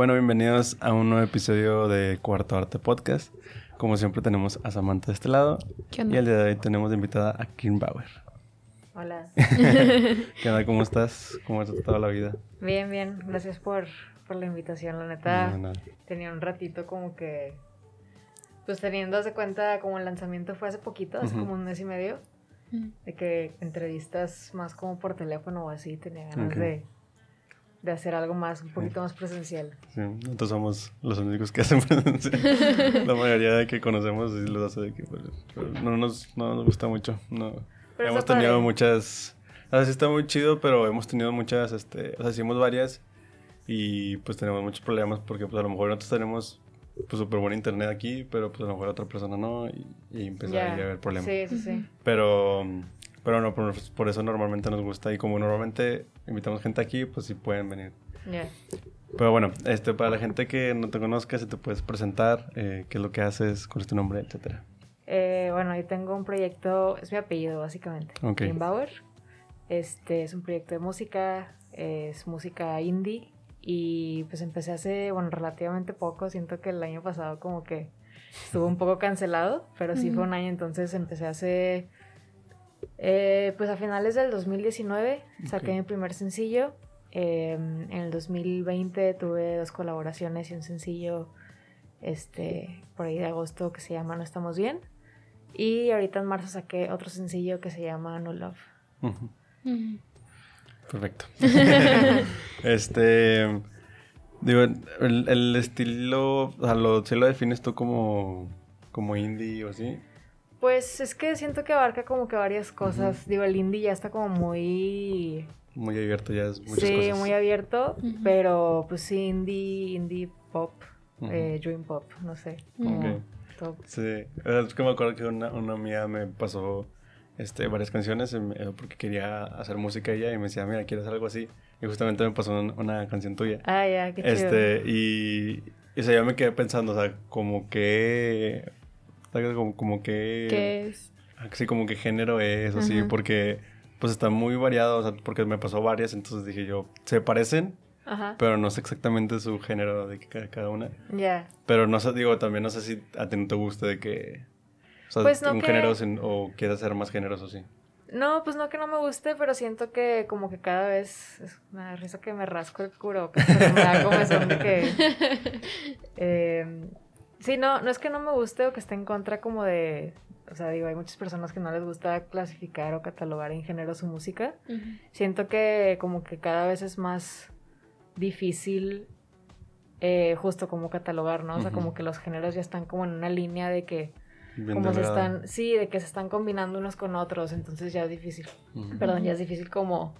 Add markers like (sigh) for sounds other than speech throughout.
Bueno, bienvenidos a un nuevo episodio de Cuarto Arte Podcast. Como siempre tenemos a Samantha de este lado. ¿Qué Y onda? el día de hoy tenemos de invitada a Kim Bauer. Hola. (laughs) ¿Qué onda? ¿Cómo estás? ¿Cómo has estado la vida? Bien, bien. Gracias por, por la invitación. La neta, No, no. tenía un ratito como que... Pues teniendo hace cuenta, como el lanzamiento fue hace poquito, hace como un mes y medio, de que entrevistas más como por teléfono o así, tenía ganas de, de hacer algo más, un poquito más presencial. Sí, nosotros somos los únicos que (laughs) hacen presencia. La mayoría de que conocemos sí los hace de que pues, pero no, nos, no nos gusta mucho. No. Pero hemos tenido padre. muchas... O sea, sí está muy chido, pero hemos tenido muchas, este... O sea, hicimos varias y pues tenemos muchos problemas porque pues a lo mejor nosotros tenemos pues súper buen internet aquí, pero pues a lo mejor otra persona no y, y ahí a haber problemas. Sí, sí, sí. Pero, pero no, por, por eso normalmente nos gusta y como normalmente invitamos gente aquí, pues sí pueden venir. Ya. Pero bueno, este, para la gente que no te conozca, si te puedes presentar, eh, qué es lo que haces, cuál es tu nombre, etcétera. Eh, bueno, yo tengo un proyecto, es mi apellido básicamente, Ok. Kim Bauer. Este es un proyecto de música, es música indie y pues empecé hace, bueno, relativamente poco, siento que el año pasado como que estuvo un poco cancelado, pero sí fue un año, entonces empecé hace, eh, pues a finales del 2019 saqué mi primer sencillo, eh, en el 2020 tuve dos colaboraciones y un sencillo este, por ahí de agosto que se llama No Estamos Bien. Y ahorita en marzo saqué otro sencillo que se llama No Love. Perfecto. (laughs) (laughs) este, digo, el, el estilo, o sea, lo, ¿sí lo defines tú como, como indie o así? Pues es que siento que abarca como que varias cosas. Digo, el indie ya está como muy... Muy abierto ya es muchas sí, cosas. muy abierto. Pero pues sí, indie, indie pop, eh, dream pop, no sé. como Ok. todo. Sí, es que me acuerdo que una, una amiga me pasó este, varias canciones em, eh, porque quería hacer música ella y me decía, mira, ¿quieres hacer algo así? Y justamente me pasó un- una, canción tuya. Ah, ya, qué chido. Este, y, y o sea, yo me quedé pensando, o sea, como que. Como, como que, ¿Qué es? sí, como que género es, así, Ajá. porque pues está muy variado, o sea, porque me pasó varias, entonces dije yo, se parecen, Ajá. pero no sé exactamente su género de cada, cada una. Ya. Pero no sé, digo, también no sé si a ti no te gusta de que... O sea, Pues no un que- género sin- o quieras ser más géneros o sí. No, pues no que no me guste, pero siento que como que cada vez es una risa que me rasco el curo, pero me da como son de (laughs) que... eh, sí, no, no es que no me guste o que esté en contra como de... O sea, digo, hay muchas personas que no les gusta clasificar o catalogar en género su música. Siento que como que cada vez es más difícil eh, justo como catalogar, ¿no? O sea, como que los géneros ya están como en una línea de que... Bien Como se están, sí, de que se están combinando unos con otros, entonces ya es difícil. Perdón, ya es difícil como,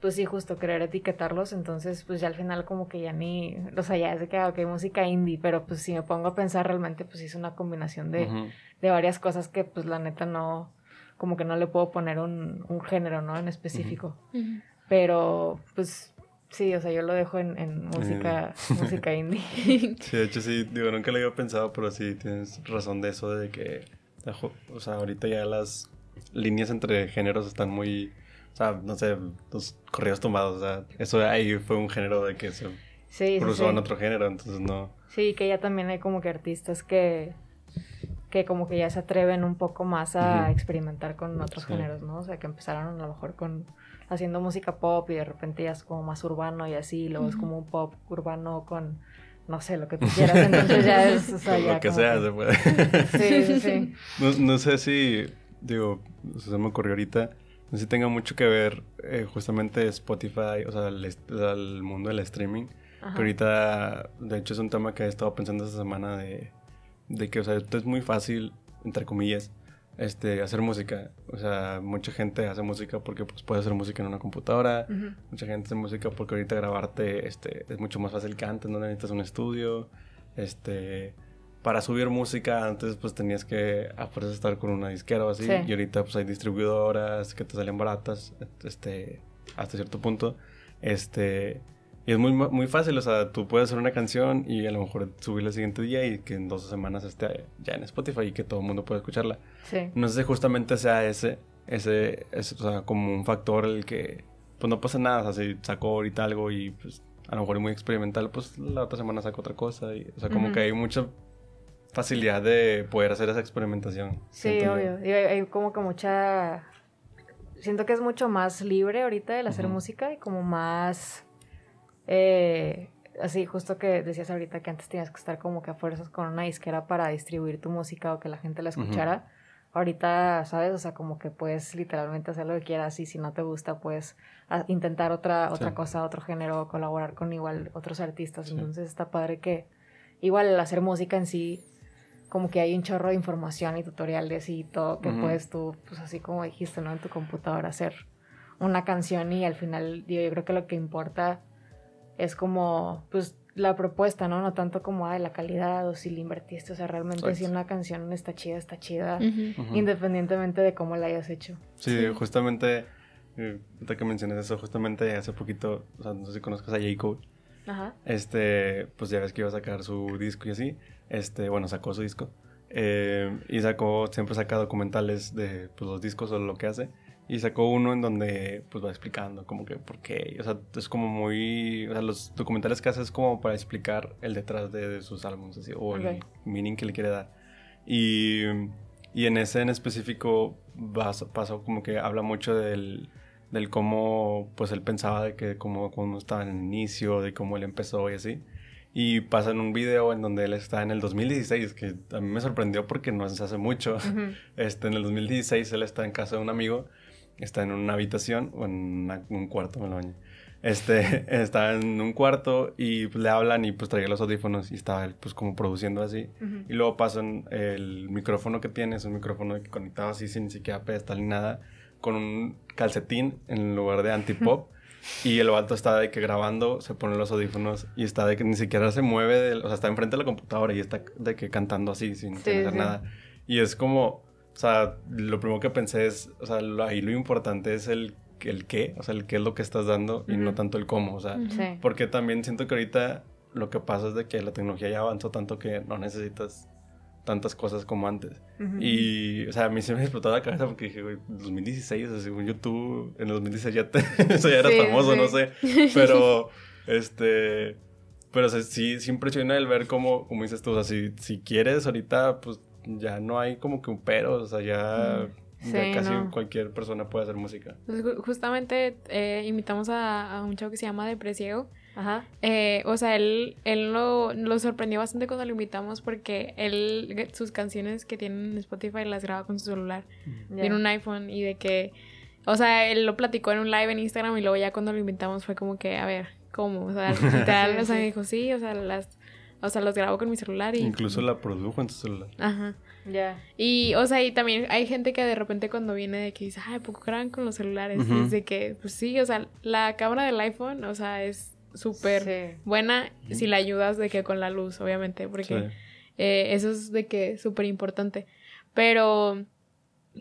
pues sí, justo querer etiquetarlos, entonces pues ya al final como que ya ni, o sea, ya es de que, ah, ok, música indie, pero pues si me pongo a pensar realmente, pues sí es una combinación de, de varias cosas que pues la neta no, como que no le puedo poner un, un género, ¿no? En específico, pero pues sí, o sea, yo lo dejo en, en música, (laughs) música indie. (laughs) Sí, de hecho sí, digo, nunca lo había pensado, pero sí tienes razón de eso, de que, o sea, ahorita ya las líneas entre géneros están muy, sea, no sé, los corridos tumbados, o sea, eso ahí fue un género de que se Sí, cruzó sí. en otro género, entonces no. Sí, que ya también hay como que artistas que, que como que ya se atreven un poco más a experimentar con otros Sí. géneros, ¿no? O sea, que empezaron a lo mejor con haciendo música pop y de repente ya es como más urbano y así, y luego es como un pop urbano con, no sé, lo que tú quieras, entonces ya es, o sea, ya lo que sea que- se puede. Sí, sí, sí. (laughs) No, no sé si, digo, se me ocurrió ahorita, no sé si tenga mucho que ver eh, justamente Spotify, o sea, el, mundo del streaming. Ajá. Que ahorita, de hecho, es un tema que he estado pensando esta semana de, de que, o sea, esto es muy fácil, entre comillas, este, hacer música. O sea, mucha gente hace música porque pues, puede hacer música en una computadora. Mucha gente hace música porque ahorita grabarte este, es mucho más fácil que antes, no necesitas un estudio. Este, para subir música antes pues tenías que a fuerzas estar con una disquera o así. Sí. Y ahorita pues hay distribuidoras que te salen baratas este, hasta cierto punto. Este, y es muy, muy fácil, o sea, tú puedes hacer una canción y a lo mejor subirla el siguiente día y que en dos semanas esté ya en Spotify y que todo el mundo pueda escucharla. Sí. No sé si justamente sea ese, ese, ese, o sea, como un factor el que, pues no pasa nada, o sea, si sacó ahorita algo y pues a lo mejor muy experimental, pues la otra semana saco otra cosa. Y, o sea, como que hay mucha facilidad de poder hacer esa experimentación. Sí, obvio. Hay, como que mucha... Siento que es mucho más libre ahorita el hacer música y como más... Eh, así, justo que decías ahorita que antes tenías que estar como que a fuerzas con una disquera para distribuir tu música o que la gente la escuchara. Ahorita, ¿sabes? O sea, como que puedes literalmente hacer lo que quieras y si no te gusta, puedes intentar otra, otra cosa, otro género, colaborar con igual otros artistas. Entonces está padre que igual el hacer música en sí como que hay un chorro de información y tutoriales y todo que puedes tú, pues así como dijiste, ¿no? En tu computadora hacer una canción y al final, yo creo que lo que importa es como, pues, la propuesta, ¿no? No tanto como, ay, la calidad o si le invertiste, o sea, realmente si una canción está chida, está chida, independientemente de cómo la hayas hecho. Sí, justamente, eh, que mencionas eso, justamente hace poquito, o sea, no sé si conozcas a J. Cole. Ajá. Este, pues ya ves que iba a sacar su disco y así. Este, bueno, sacó su disco. Eh, y sacó, siempre saca documentales de pues, los discos o lo que hace. Y sacó uno en donde pues va explicando como que por qué. O sea, es como muy... O sea, los documentales que hace es como para explicar el detrás de, sus álbumes así, o el meaning que le quiere dar. Y, y en ese en específico pasó como que habla mucho del, del cómo pues él pensaba de que como cuando estaba en el inicio, de cómo él empezó y así. Y pasa en un video en donde él está en el 2016, que a mí me sorprendió porque no se hace mucho. (laughs) este, en el 2016 él está en casa de un amigo, está en una habitación o en un cuarto, me lo bañé. Este, (laughs) está en un cuarto y pues, le hablan y pues traía los audífonos y estaba pues como produciendo así. Y luego pasan el micrófono que tiene, es un micrófono que conectaba así sin ni siquiera pedestal ni nada, con un calcetín en lugar de antipop. Y el vato está de que grabando, se pone los audífonos y está de que ni siquiera se mueve, o sea, está enfrente de la computadora y está de que cantando así sin, hacer nada. Y es como, o sea, lo primero que pensé es, o sea, ahí lo importante es el, el qué, o sea, el qué es lo que estás dando y no tanto el cómo, o sea, porque también siento que ahorita lo que pasa es de que la tecnología ya avanzó tanto que no necesitas tantas cosas como antes. Y, o sea, a mí se me explotó la cabeza porque dije, güey, 2016, o sea, según YouTube, en el 2016 ya, te, (laughs) eso ya era famoso, no sé. (laughs) Pero, este, pero o sea, sí, sí impresiona el ver cómo, como dices tú, o sea, si, si quieres ahorita, pues ya no hay como que un pero, o sea, ya... casi cualquier persona puede hacer música. Pues justamente eh, invitamos a, a, un chavo que se llama Depresiego Ajá. Eh, o sea, él, él lo, lo, sorprendió bastante cuando lo invitamos porque él, sus canciones que tiene en Spotify las graba con su celular. Tiene un iPhone y de que, o sea, él lo platicó en un live en Instagram y luego ya cuando lo invitamos fue como que, a ver, ¿cómo? O sea, (laughs) literal, o sea, dijo, sí, o sea, las, o sea, los grabo con mi celular y... Incluso la produjo en su celular. Ajá. Ya. Y, o sea, y también hay gente que de repente cuando viene de que dice, ay, poco graban con los celulares. es de que, pues sí, o sea, la cámara del iPhone, o sea, es súper buena si la ayudas de que con la luz, obviamente, porque eh, eso es de que súper importante. Pero,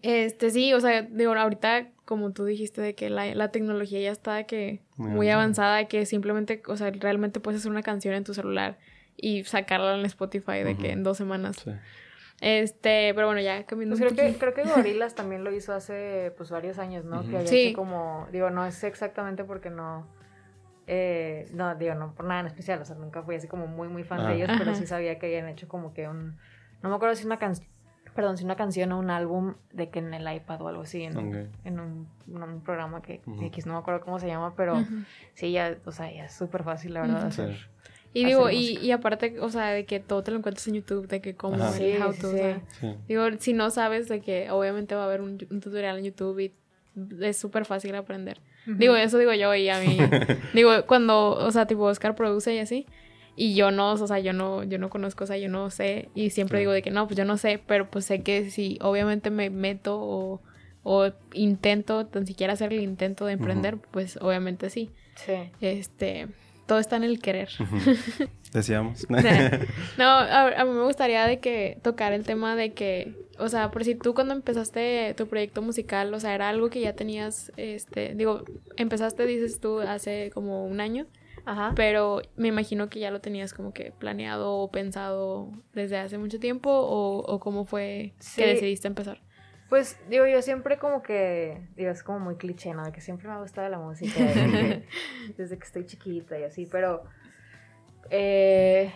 este sí, o sea, digo, ahorita, como tú dijiste, de que la, la tecnología ya está de que muy, avanzada, de que simplemente, o sea, realmente puedes hacer una canción en tu celular y sacarla en Spotify de que en dos semanas. Este, pero bueno, ya cambiando pues creo que creo que (laughs) Gorilas también lo hizo hace pues varios años, ¿no? Que había sí. como digo, no es exactamente porque no eh, no, digo, no por nada en especial, o sea, nunca fui así como muy, muy fan de ah. ellos, pero sí sabía que habían hecho como que un, no me acuerdo si una canción, perdón, si una canción o un álbum de que en el iPad o algo así, en, en un, un, programa que X, no me acuerdo cómo se llama, pero sí, ya, o sea, ya es súper fácil, la verdad, hacer. Y digo, y, y, aparte, o sea, de que todo te lo encuentras en YouTube, de que cómo, el how to, digo, si no sabes de que obviamente va a haber un, un tutorial en YouTube y es súper fácil aprender. Digo, eso digo yo y a mí, (laughs) digo, cuando, o sea, tipo Oscar produce y así, y yo no, o sea, yo no, yo no conozco, o sea, yo no sé, y siempre digo de que no, pues yo no sé, pero pues sé que si obviamente me meto o, o intento, tan siquiera hacer el intento de emprender, pues obviamente sí. Sí. Este, todo está en el querer. (laughs) Decíamos. (laughs) (laughs) no, a, mí me gustaría de que tocar el tema de que, o sea, por si tú cuando empezaste tu proyecto musical, o sea, era algo que ya tenías, este, digo, empezaste, dices tú, hace como un año. Ajá. Pero me imagino que ya lo tenías como que planeado o pensado desde hace mucho tiempo o, o cómo fue que decidiste empezar. Pues digo, yo siempre como que, digo, es como muy cliché, ¿no? De que siempre me ha gustado la música (laughs) desde que, estoy chiquita y así, pero eh,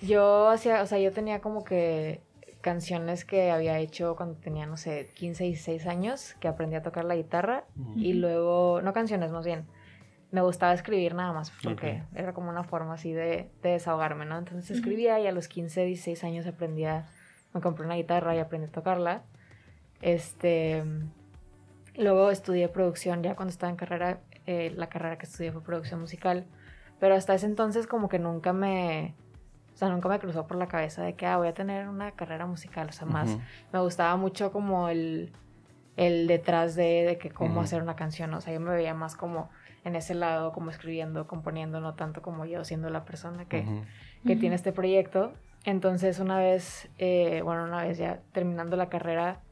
yo hacía, o sea, yo tenía como que canciones que había hecho cuando tenía, no sé, 15, 16 años, que aprendí a tocar la guitarra y luego, no canciones más bien, me gustaba escribir nada más porque era como una forma así de, desahogarme, ¿no? Entonces escribía y a los 15, 16 años aprendí a, me compré una guitarra y aprendí a tocarla. Este, luego estudié producción, ya cuando estaba en carrera, eh, la carrera que estudié fue producción musical, pero hasta ese entonces como que nunca me, o sea, nunca me cruzó por la cabeza de que, ah, voy a tener una carrera musical. O sea, más me gustaba mucho como el, el detrás de, de que cómo hacer una canción. O sea, yo me veía más como en ese lado, como escribiendo, componiendo, no tanto como yo siendo la persona que, que tiene este proyecto. Entonces, una vez, eh, bueno, una vez ya terminando la carrera,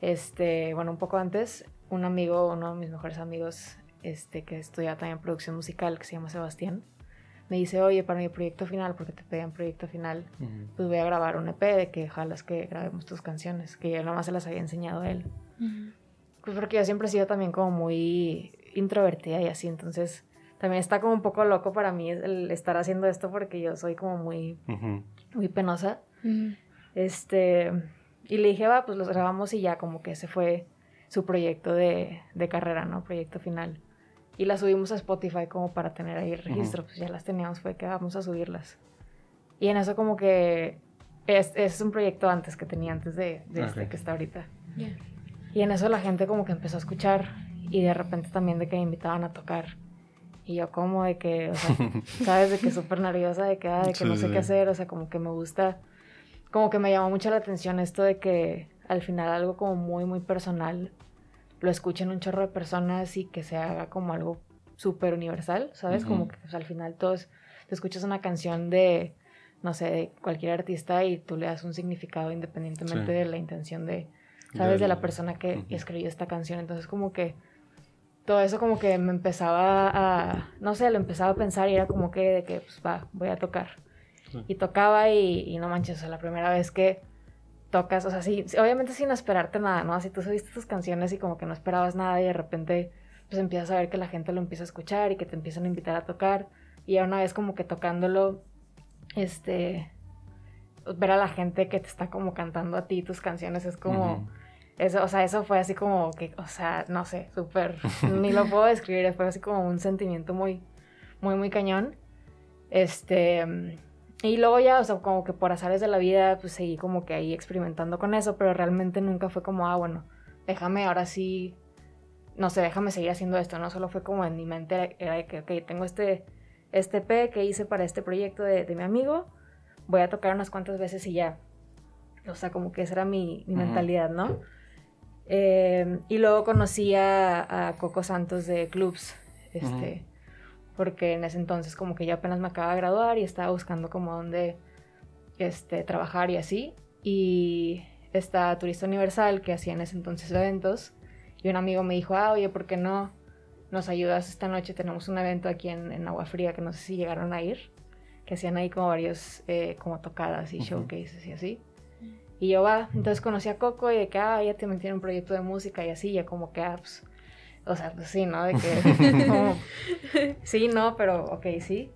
este, bueno, un poco antes, un amigo, uno de mis mejores amigos, este, que estudia también producción musical, que se llama Sebastián, me dice, oye, para mi proyecto final, porque te pedían proyecto final, pues voy a grabar un EP de que jalas que grabemos tus canciones, que yo nomás se las había enseñado a él. Pues porque yo siempre he sido también como muy introvertida y así, entonces también está como un poco loco para mí el estar haciendo esto porque yo soy como muy, muy penosa. Este, y le dije, va, pues los grabamos y ya como que ese fue su proyecto de, de carrera, ¿no? Proyecto final y las subimos a Spotify como para tener ahí el registro, pues ya las teníamos, fue que vamos a subirlas. Y en eso como que es, es un proyecto antes que tenía, antes de, de este que está ahorita. Y en eso la gente como que empezó a escuchar y de repente también de que me invitaban a tocar. Y yo como de que, o sea, (laughs) sabes, de que súper nerviosa, de que, ah, de que no sé qué hacer, o sea, como que me gusta, como que me llamó mucho la atención esto de que al final algo como muy, muy personal lo escuchen un chorro de personas y que se haga como algo súper universal, ¿sabes? Como que pues, al final todos te escuchas una canción de, no sé, de cualquier artista y tú le das un significado independientemente de la intención de, ¿sabes? De, la persona que escribió esta canción. Entonces como que todo eso como que me empezaba a, no sé, lo empezaba a pensar y era como que de que, pues va, voy a tocar. Y tocaba y, y no manches, o sea, la primera vez que tocas, o sea, sí, obviamente sin esperarte nada, ¿no? Así tú subiste tus canciones y como que no esperabas nada y de repente pues empiezas a ver que la gente lo empieza a escuchar y que te empiezan a invitar a tocar y ya una vez como que tocándolo, este, ver a la gente que te está como cantando a ti tus canciones es como... Eso, o sea, eso fue así como que, o sea, no sé, súper, ni lo puedo describir, fue así como un sentimiento muy, muy, muy cañón. Este, y luego ya, o sea, como que por azares de la vida, pues seguí como que ahí experimentando con eso, pero realmente nunca fue como, ah, bueno, déjame ahora sí, no sé, déjame seguir haciendo esto, ¿no? Solo fue como en mi mente, era de que, ok, tengo este, este P que hice para este proyecto de, mi amigo, voy a tocar unas cuantas veces y ya. O sea, como que esa era mi, mentalidad, ¿no? Eh, y luego conocí a, Coco Santos de Clubs, este porque en ese entonces como que ya apenas me acaba de graduar y estaba buscando como dónde este, trabajar y así. Y esta Turista Universal que hacía en ese entonces eventos y un amigo me dijo, ah, oye, ¿por qué no nos ayudas esta noche? Tenemos un evento aquí en, Agua Fría que no sé si llegaron a ir, que hacían ahí como varios eh, como tocadas y showcases y así. Y yo va, entonces conocí a Coco y de que, ah, ella también tiene un proyecto de música y así, ya como que, ah, pues, o sea, pues sí, ¿no? De que, (laughs) sí, no, pero ok, sí.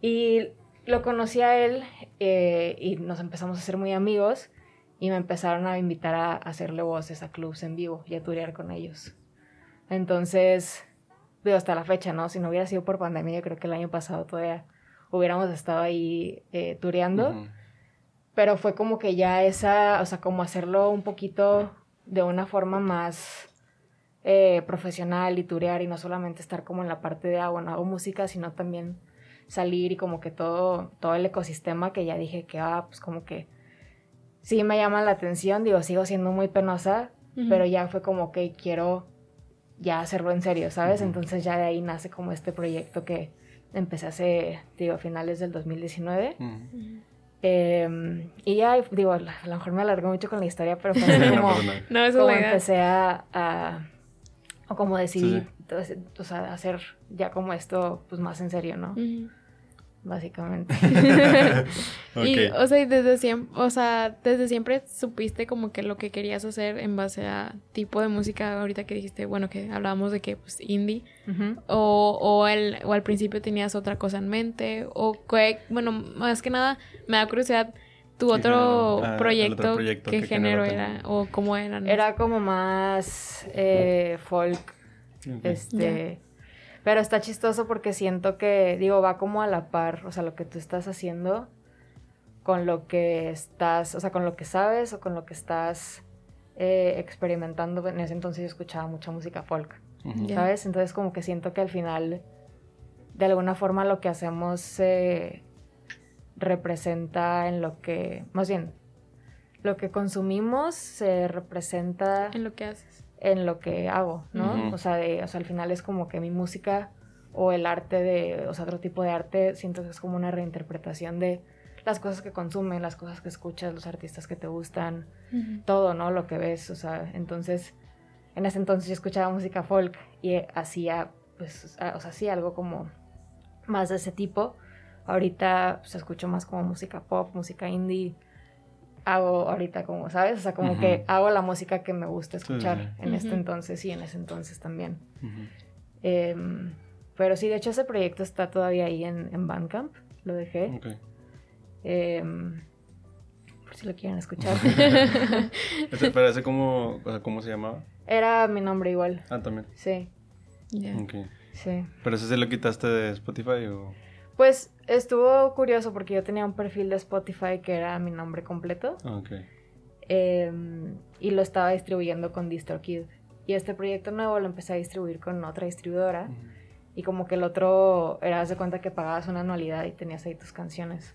Y lo conocí a él eh, y nos empezamos a ser muy amigos y me empezaron a invitar a, hacerle voces a clubs en vivo y a turear con ellos. Entonces, veo hasta la fecha, ¿no? Si no hubiera sido por pandemia, yo creo que el año pasado todavía hubiéramos estado ahí eh, tureando. Pero fue como que ya esa, o sea, como hacerlo un poquito de una forma más eh, profesional y turear y no solamente estar como en la parte de, ah, bueno, hago música, sino también salir y como que todo, todo el ecosistema que ya dije que, ah, pues como que sí me llama la atención, digo, sigo siendo muy penosa, pero ya fue como que quiero ya hacerlo en serio, ¿sabes? Entonces ya de ahí nace como este proyecto que empecé hace, digo, a finales del 2019. Em, y ya, digo, a lo mejor me alargó mucho con la historia, pero fue como, (laughs) no, como empecé a o como decidí o sea, hacer ya como esto pues más en serio, ¿no? básicamente. (laughs) (laughs) Y, o sea, desde siempre, o sea, desde siempre supiste como que lo que querías hacer en base a tipo de música, ahorita que dijiste, bueno, que hablábamos de que, pues, indie, o, o, el, o al principio tenías otra cosa en mente, o que, bueno, más que nada, me da curiosidad, tu otro, ah, proyecto, ¿qué, género era? ¿O cómo eran? Era como más eh, folk, este... Pero está chistoso porque siento que, digo, va como a la par, o sea, lo que tú estás haciendo con lo que estás, o sea, con lo que sabes o con lo que estás eh, experimentando. En ese entonces yo escuchaba mucha música folk, ¿sabes? Entonces como que siento que al final, de alguna forma, lo que hacemos se representa en lo que, más bien, lo que consumimos se representa... En lo que haces en lo que hago, ¿no? o, sea, de, o sea, al final es como que mi música o el arte de, o sea, otro tipo de arte, siento que es como una reinterpretación de las cosas que consumen, las cosas que escuchas, los artistas que te gustan, todo, ¿no? Lo que ves, o sea, entonces, en ese entonces yo escuchaba música folk y hacía, pues, o sea, hacía algo como más de ese tipo. Ahorita, pues, escucho más como música pop, música indie, hago ahorita como, ¿sabes? O sea, como que hago la música que me gusta escuchar en este entonces y en ese entonces también. Em, pero sí, de hecho ese proyecto está todavía ahí en, en Bandcamp, lo dejé. Em, por si lo quieren escuchar. (laughs) ¿Pero ese cómo, cómo se llamaba? Era mi nombre igual. Ah, también. Sí. Sí. ¿Pero ese se lo quitaste de Spotify o...? Pues estuvo curioso porque yo tenía un perfil de Spotify que era mi nombre completo. Ah, em, y lo estaba distribuyendo con DistroKid. Y este proyecto nuevo lo empecé a distribuir con otra distribuidora. Y como que el otro era, de cuenta que pagabas una anualidad y tenías ahí tus canciones.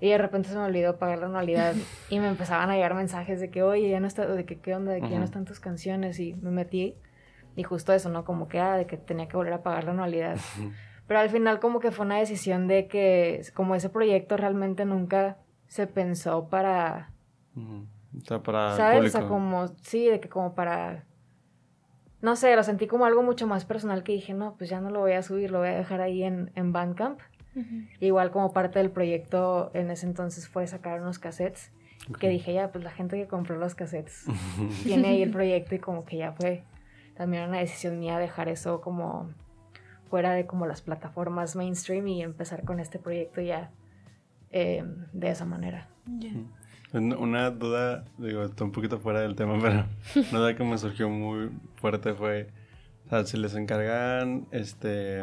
Y de repente se me olvidó pagar la anualidad y me empezaban a llegar mensajes de que, oye, ya no está, de que qué onda, de que ya no están tus canciones. Y me metí y justo eso, ¿no? Como que, ah, de que tenía que volver a pagar la anualidad. Pero al final como que fue una decisión de que como ese proyecto realmente nunca se pensó para... O sea, para... ¿Sabes? O sea, como, sí, de que como para... No sé, lo sentí como algo mucho más personal que dije, no, pues ya no lo voy a subir, lo voy a dejar ahí en, en Bandcamp. Igual como parte del proyecto en ese entonces fue sacar unos cassettes. Que dije, ya, pues la gente que compró los cassettes (laughs) tiene ahí el proyecto y como que ya fue también una decisión mía dejar eso como fuera de como las plataformas mainstream y empezar con este proyecto ya em, de esa manera. Una duda, digo, está un poquito fuera del tema, (laughs) pero una duda que me surgió muy fuerte fue, o sea, si les encargan, este,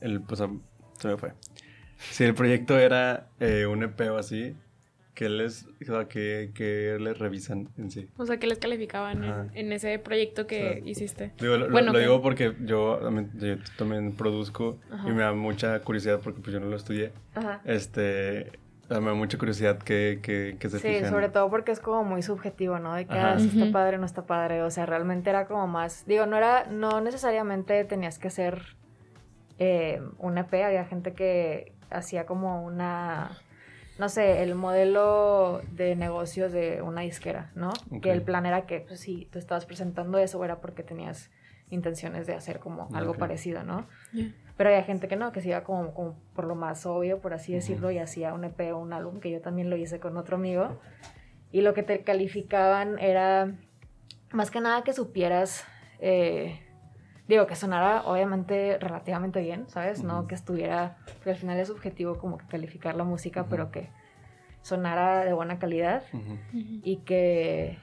el, pues, se me fue. Si el proyecto era eh, un EP o así, que les, que, les revisan en sí. O sea, que les calificaban en, ese proyecto que hiciste. lo, bueno, lo digo porque yo, también produzco y me da mucha curiosidad porque pues yo no lo estudié. Ajá. Este, me da mucha curiosidad que, que, que se Sí, sobre todo porque es como muy subjetivo, ¿no? De que ah, si está padre o no está padre. O sea, realmente era como más... Digo, no era... No necesariamente tenías que hacer eh, un EP. Había gente que hacía como una no sé, el modelo de negocio de una disquera, ¿no? Que el plan era que, pues, si tú estabas presentando eso, era porque tenías intenciones de hacer como algo parecido, ¿no? Pero había gente que no, que se iba como, como por lo más obvio, por así decirlo, y hacía un EP o un álbum, que yo también lo hice con otro amigo. Y lo que te calificaban era, más que nada, que supieras... Eh, digo, que sonara obviamente relativamente bien, ¿sabes? No que estuviera, porque al final es subjetivo como que calificar la música, pero que sonara de buena calidad y que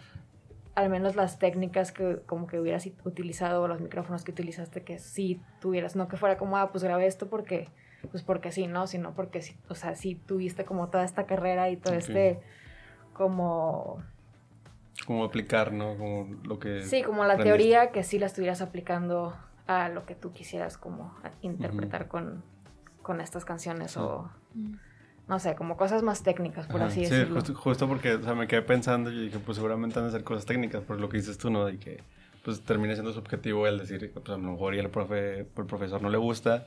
al menos las técnicas que como que hubieras utilizado o los micrófonos que utilizaste que sí tuvieras, no que fuera como, ah, pues grabé esto porque, pues porque sí, ¿no? Sino porque, sí, o sea, sí tuviste como toda esta carrera y todo este como como aplicar, ¿no? Como lo que... Sí, como la teoría que sí la estuvieras aplicando a lo que tú quisieras como interpretar con, con, estas canciones o... Mm. No sé, como cosas más técnicas, por así decirlo. Sí, justo, porque, o sea, me quedé pensando y dije, pues seguramente van a ser cosas técnicas, por lo que dices tú, ¿no? De que, pues, termina siendo subjetivo el decir, pues, a lo mejor y el, profe, el profesor no le gusta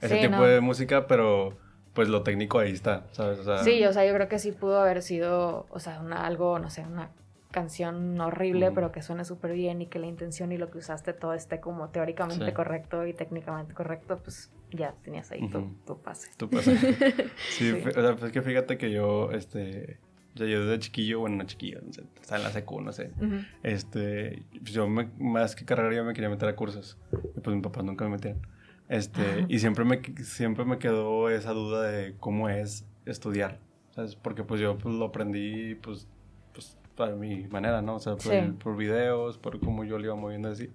ese tipo de música, pero pues lo técnico ahí está, ¿sabes? O sea, sí, o sea, yo creo que sí pudo haber sido, o sea, una, algo, no sé, una canción horrible, pero que suene súper bien y que la intención y lo que usaste todo esté como teóricamente correcto y técnicamente correcto, pues ya tenías ahí tu, pase. Tu pase. (laughs) sí, o sea, pues que fíjate que yo, este, yo desde chiquillo, bueno, no chiquillo, no sé, estaba en la secu, no sé, este, pues yo más que carrera yo me quería meter a cursos, y pues mi papá nunca me metieron. Este, y siempre me, siempre me quedó esa duda de cómo es estudiar, ¿sabes? Porque pues yo pues, lo aprendí, pues, para mi manera, ¿no? O sea, por, por videos, por cómo yo lo iba moviendo así.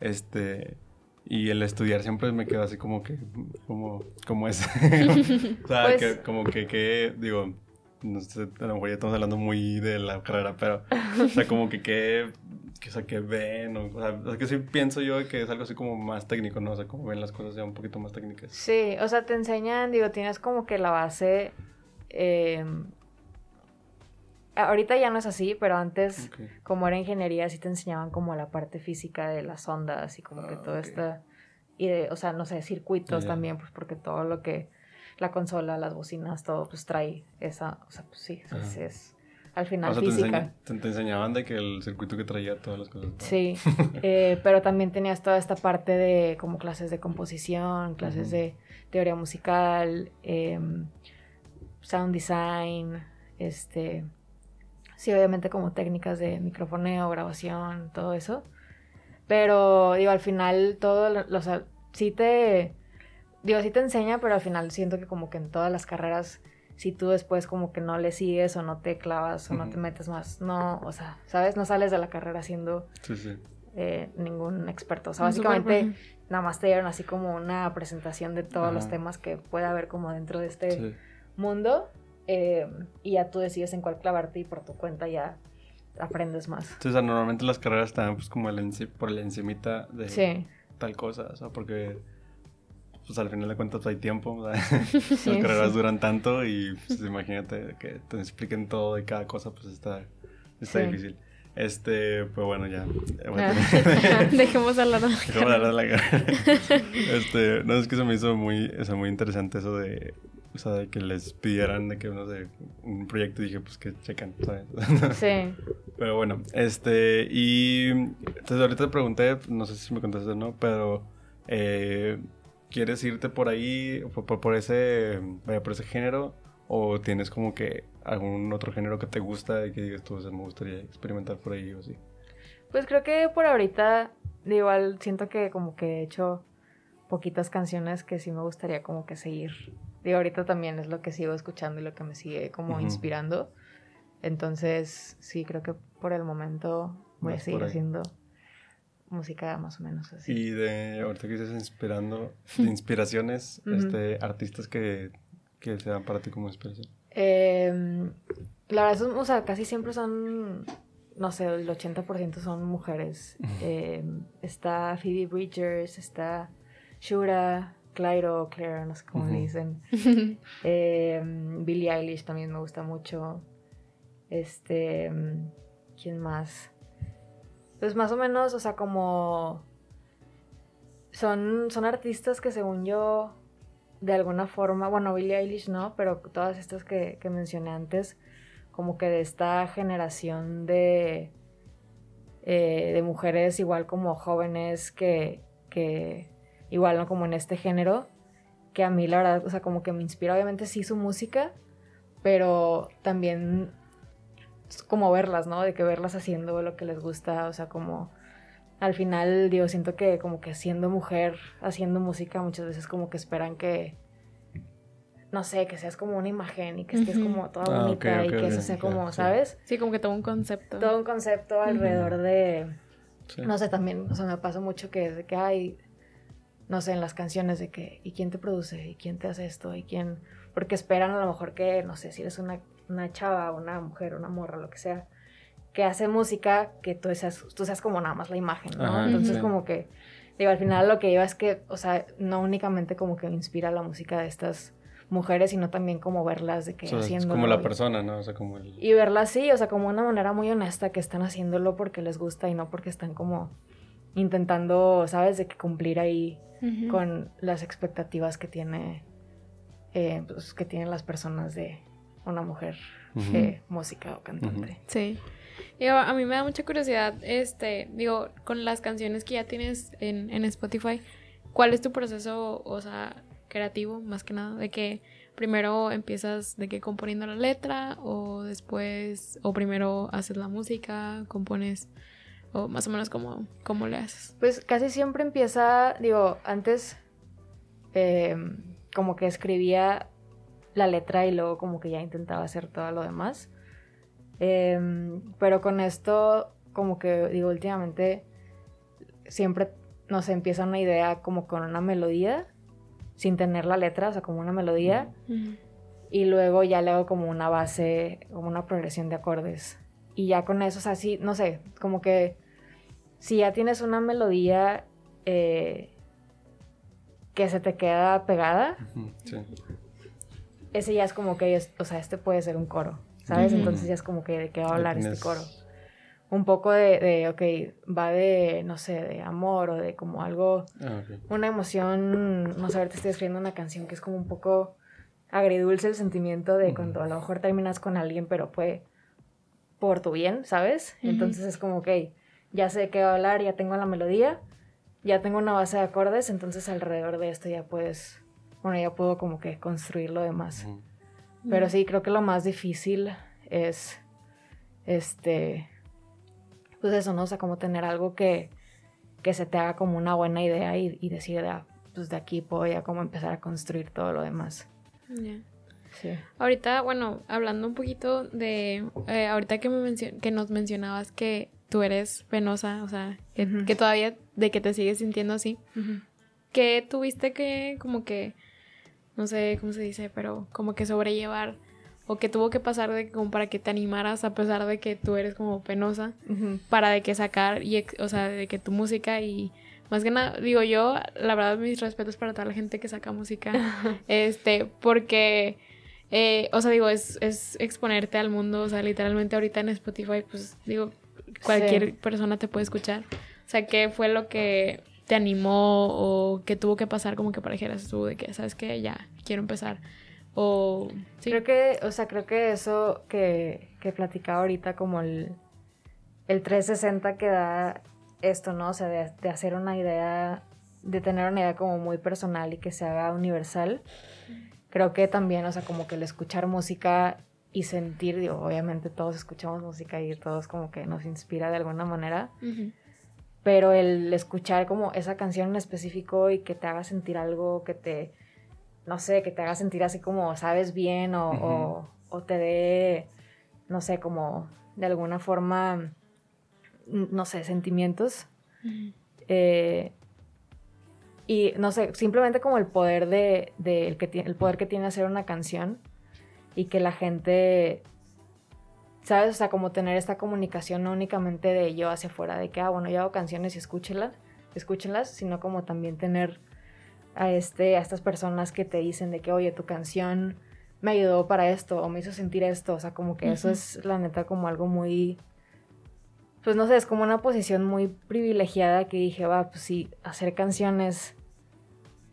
Este, y el estudiar siempre me quedó así como que, como, como es. (laughs) o sea, pues que, como que, que, digo, no sé, a lo mejor ya estamos hablando muy de la carrera, pero, o sea, como que, que, que o sea, que ven, o, o sea, que sí pienso yo que es algo así como más técnico, ¿no? O sea, como ven las cosas ya un poquito más técnicas. Sí, o sea, te enseñan, digo, tienes como que la base, eh, Ahorita ya no es así, pero antes, como era ingeniería, sí te enseñaban como la parte física de las ondas y como que ah, todo esto. Y de, o sea, no sé, circuitos también, pues porque todo lo que. La consola, las bocinas, todo, pues trae esa. O sea, pues sí, es, al final física. Te, enseñaban de que el circuito que traía todas las cosas. Sí, (laughs) eh, pero también tenías toda esta parte de como clases de composición, clases de teoría musical, em, sound design, este Sí, obviamente como técnicas de microfoneo, grabación, todo eso. Pero, digo, al final todo, o sea, sí te, digo, sí te enseña, pero al final siento que como que en todas las carreras, si tú después como que no le sigues o no te clavas o no te metes más, no, o sea, ¿sabes? No sales de la carrera siendo eh, ningún experto. O sea, básicamente nada más te dieron así como una presentación de todos los temas que puede haber como dentro de este mundo eh, y ya tú decides en cuál clavarte y por tu cuenta ya aprendes más. Entonces, normalmente las carreras están pues como el por el encimita de tal cosa, o sea, porque pues al final de cuentas hay tiempo, o sea, (laughs) las carreras duran tanto y pues imagínate que te expliquen todo de cada cosa, pues está, está difícil. Este, pues bueno, ya. (laughs) Dejemos hablar de la Dejemos hablar de la carrera. Este, no, es que se me hizo muy, o muy interesante eso de, o sea, de que les pidieran de que uno de un proyecto y dije, pues que checan, ¿sabes? (laughs) Sí. Pero bueno, este, y entonces ahorita te pregunté, no sé si me contaste o no, pero eh, ¿quieres irte por ahí, por, por, ese, vaya, por ese género? ¿O tienes como que algún otro género que te gusta y que digas tú, o sea, me gustaría experimentar por ahí o así? Pues creo que por ahorita, igual siento que como que he hecho poquitas canciones que sí me gustaría como que seguir Digo, ahorita también es lo que sigo escuchando y lo que me sigue como inspirando. Entonces, sí, creo que por el momento voy a seguir haciendo música más o menos así. Y de ahorita que estás inspirando, de inspiraciones, (laughs) este, artistas que, que se dan para ti como inspiración. Em, la verdad, son, o sea, casi siempre son, no sé, el 80% son mujeres. Em, está Phoebe Bridgers, está Shura, Clairo, Claire, no sé cómo le dicen. (laughs) Em, Billie Eilish también me gusta mucho. Este. ¿Quién más? Pues más o menos, o sea, como. Son, son artistas que según yo, de alguna forma, bueno, Billie Eilish no, pero todas estas que, que mencioné antes, como que de esta generación de, eh, de mujeres igual como jóvenes que, que igual, ¿no? Como en este género, que a mí la verdad, o sea, como que me inspira obviamente sí su música, pero también como verlas, ¿no? De que verlas haciendo lo que les gusta, o sea, como al final, digo, siento que como que siendo mujer, haciendo música, muchas veces como que esperan que, no sé, que seas como una imagen y que estés como toda ah, bonita y que eso sea como, ¿sabes? Sí, como que todo un concepto. Todo un concepto alrededor de, no sé, también, o sea, me pasa mucho que de que hay no sé, en las canciones de que, ¿y quién te produce? ¿Y quién te hace esto? ¿Y quién? Porque esperan a lo mejor que, no sé, si eres una, una chava, una mujer, una morra, lo que sea, que hace música, que tú seas, tú seas como nada más la imagen, ¿no? Entonces como que, digo, al final lo que iba es que, o sea, no únicamente como que me inspira la música de estas mujeres, sino también como verlas de que haciendo... Como la persona, ¿no? O sea, como el... Y verlas, sí, o sea, como una manera muy honesta que están haciéndolo porque les gusta y no porque están como intentando, ¿sabes? De que cumplir ahí con las expectativas que tiene eh, pues, que tienen las personas de una mujer eh, música o cantante. Sí. a mí me da mucha curiosidad, este, digo, con las canciones que ya tienes en, en Spotify, ¿cuál es tu proceso, o sea, creativo, más que nada? De que primero empiezas de que componiendo la letra o después, o primero haces la música, compones, o más o menos cómo, cómo le haces. Pues casi siempre empieza, digo, antes eh, como que escribía la letra y luego como que ya intentaba hacer todo lo demás. Em, pero con esto, como que digo, últimamente siempre, no sé, empieza una idea como con una melodía, sin tener la letra, o sea, como una melodía. Y luego ya le hago como una base, como una progresión de acordes. Y ya con eso, o sea, sí, no sé, como que si ya tienes una melodía eh, que se te queda pegada, ese ya es como que, o sea, este puede ser un coro, ¿sabes? Entonces ya es como que de qué va a hablar este coro. Un poco de, de, ok, va de, no sé, de amor o de como algo, ah, una emoción, no sé, ahorita estoy escribiendo una canción que es como un poco agridulce el sentimiento de cuando a lo mejor terminas con alguien, pero fue por tu bien, ¿sabes? Entonces es como, ok, ya sé de qué va a hablar, ya tengo la melodía, ya tengo una base de acordes, entonces alrededor de esto ya puedes, bueno, ya puedo como que construir lo demás. Pero sí, creo que lo más difícil es, este, pues eso, ¿no? O sea, como tener algo que, que se te haga como una buena idea y, y decir, ah, pues de aquí puedo ya como empezar a construir todo lo demás. Sí. Ahorita, bueno, hablando un poquito de, eh, ahorita que, me que nos mencionabas que tú eres penosa, o sea, que, todavía de que te sigues sintiendo así, ¿qué tuviste que como que, no sé cómo se dice, pero como que sobrellevar o que tuvo que pasar de como para que te animaras a pesar de que tú eres como penosa para de que sacar y o sea de que tu música y más que nada digo yo la verdad mis respetos para toda la gente que saca música (laughs) este porque eh, o sea digo es, es exponerte al mundo o sea literalmente ahorita en Spotify pues digo cualquier persona te puede escuchar. O sea, ¿qué fue lo que te animó o qué tuvo que pasar como que para dijeras tú de que, sabes que ya quiero empezar? O, ¿sí? Creo que, o sea, creo que eso que, que platicaba ahorita como el, el 360 que da esto, ¿no? O sea, de, de hacer una idea, de tener una idea como muy personal y que se haga universal. Creo que también, o sea, como que el escuchar música y sentir, digo, obviamente todos escuchamos música y todos como que nos inspira de alguna manera, pero el escuchar como esa canción en específico y que te haga sentir algo, que te, no sé, que te haga sentir así como sabes bien o, o, te dé, no sé, como de alguna forma, no sé, sentimientos. Eh, y no sé, simplemente como el poder de, de el, que, el poder que tiene hacer una canción y que la gente, ¿sabes? O sea, como tener esta comunicación no únicamente de yo hacia afuera, de que, ah, bueno, yo hago canciones y escúchenlas, escúchenlas, sino como también tener a, este, a estas personas que te dicen de que, oye, tu canción me ayudó para esto o me hizo sentir esto, o sea, como que eso es la neta como algo muy, pues no sé, es como una posición muy privilegiada que dije, va, pues sí, hacer canciones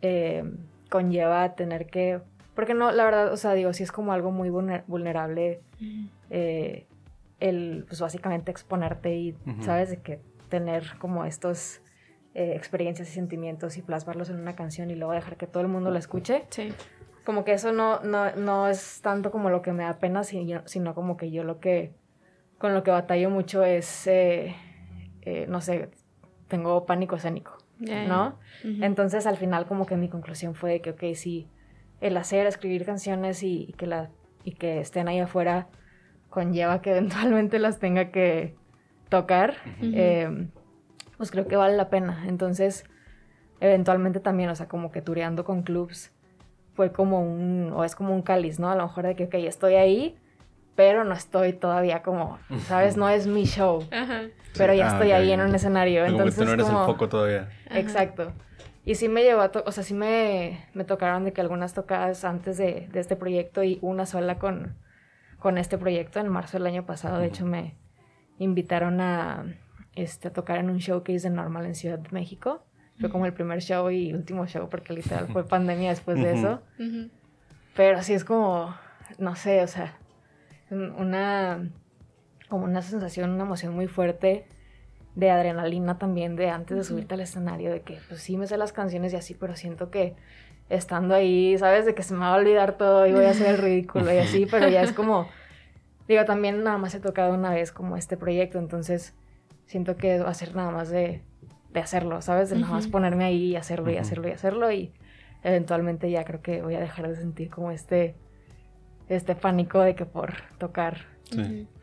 eh, conlleva tener que porque no, la verdad, o sea, digo, sí es como algo muy vulnerable eh, el, pues básicamente exponerte y, ¿sabes? De que tener como estos eh, experiencias y sentimientos y plasmarlos en una canción y luego dejar que todo el mundo lo escuche. Sí. Como que eso no, no, no es tanto como lo que me da pena, sino como que yo lo que, con lo que batallo mucho es, eh, no sé, tengo pánico escénico, ¿no? Entonces al final como que mi conclusión fue que, ok, sí el hacer, escribir canciones y, que, la, y que estén ahí afuera conlleva que (laughs) eventualmente las tenga que tocar, em, pues creo que vale la pena. Entonces, eventualmente también, o sea, como que tureando con clubs fue como un, o es como un cáliz, ¿no? A lo mejor de que, ok, estoy ahí, pero no estoy todavía como, ¿sabes? (laughs) No es mi show. Pero ya ah, estoy ahí en un escenario. Entonces, como que tú no eres el foco todavía. Exacto. Y sí me llevó a, o sea, sí me, me, tocaron de que algunas tocadas antes de, de, este proyecto y una sola con, con este proyecto en marzo del año pasado. De hecho, me invitaron a, este, a tocar en un showcase de Normal en Ciudad de México. Fue como el primer show y último show porque literal fue (laughs) pandemia después de eso. Pero sí es como, no sé, o sea, una, como una sensación, una emoción muy fuerte de adrenalina también de antes de subirte al escenario, de que pues sí me sé las canciones y así, pero siento que estando ahí, ¿sabes? De que se me va a olvidar todo y voy a hacer el ridículo y así, pero ya es como, digo, también nada más he tocado una vez como este proyecto, entonces siento que va a ser nada más de, de hacerlo, ¿sabes? De nada más ponerme ahí y hacerlo y hacerlo y hacerlo y eventualmente ya creo que voy a dejar de sentir como este, este pánico de que por tocar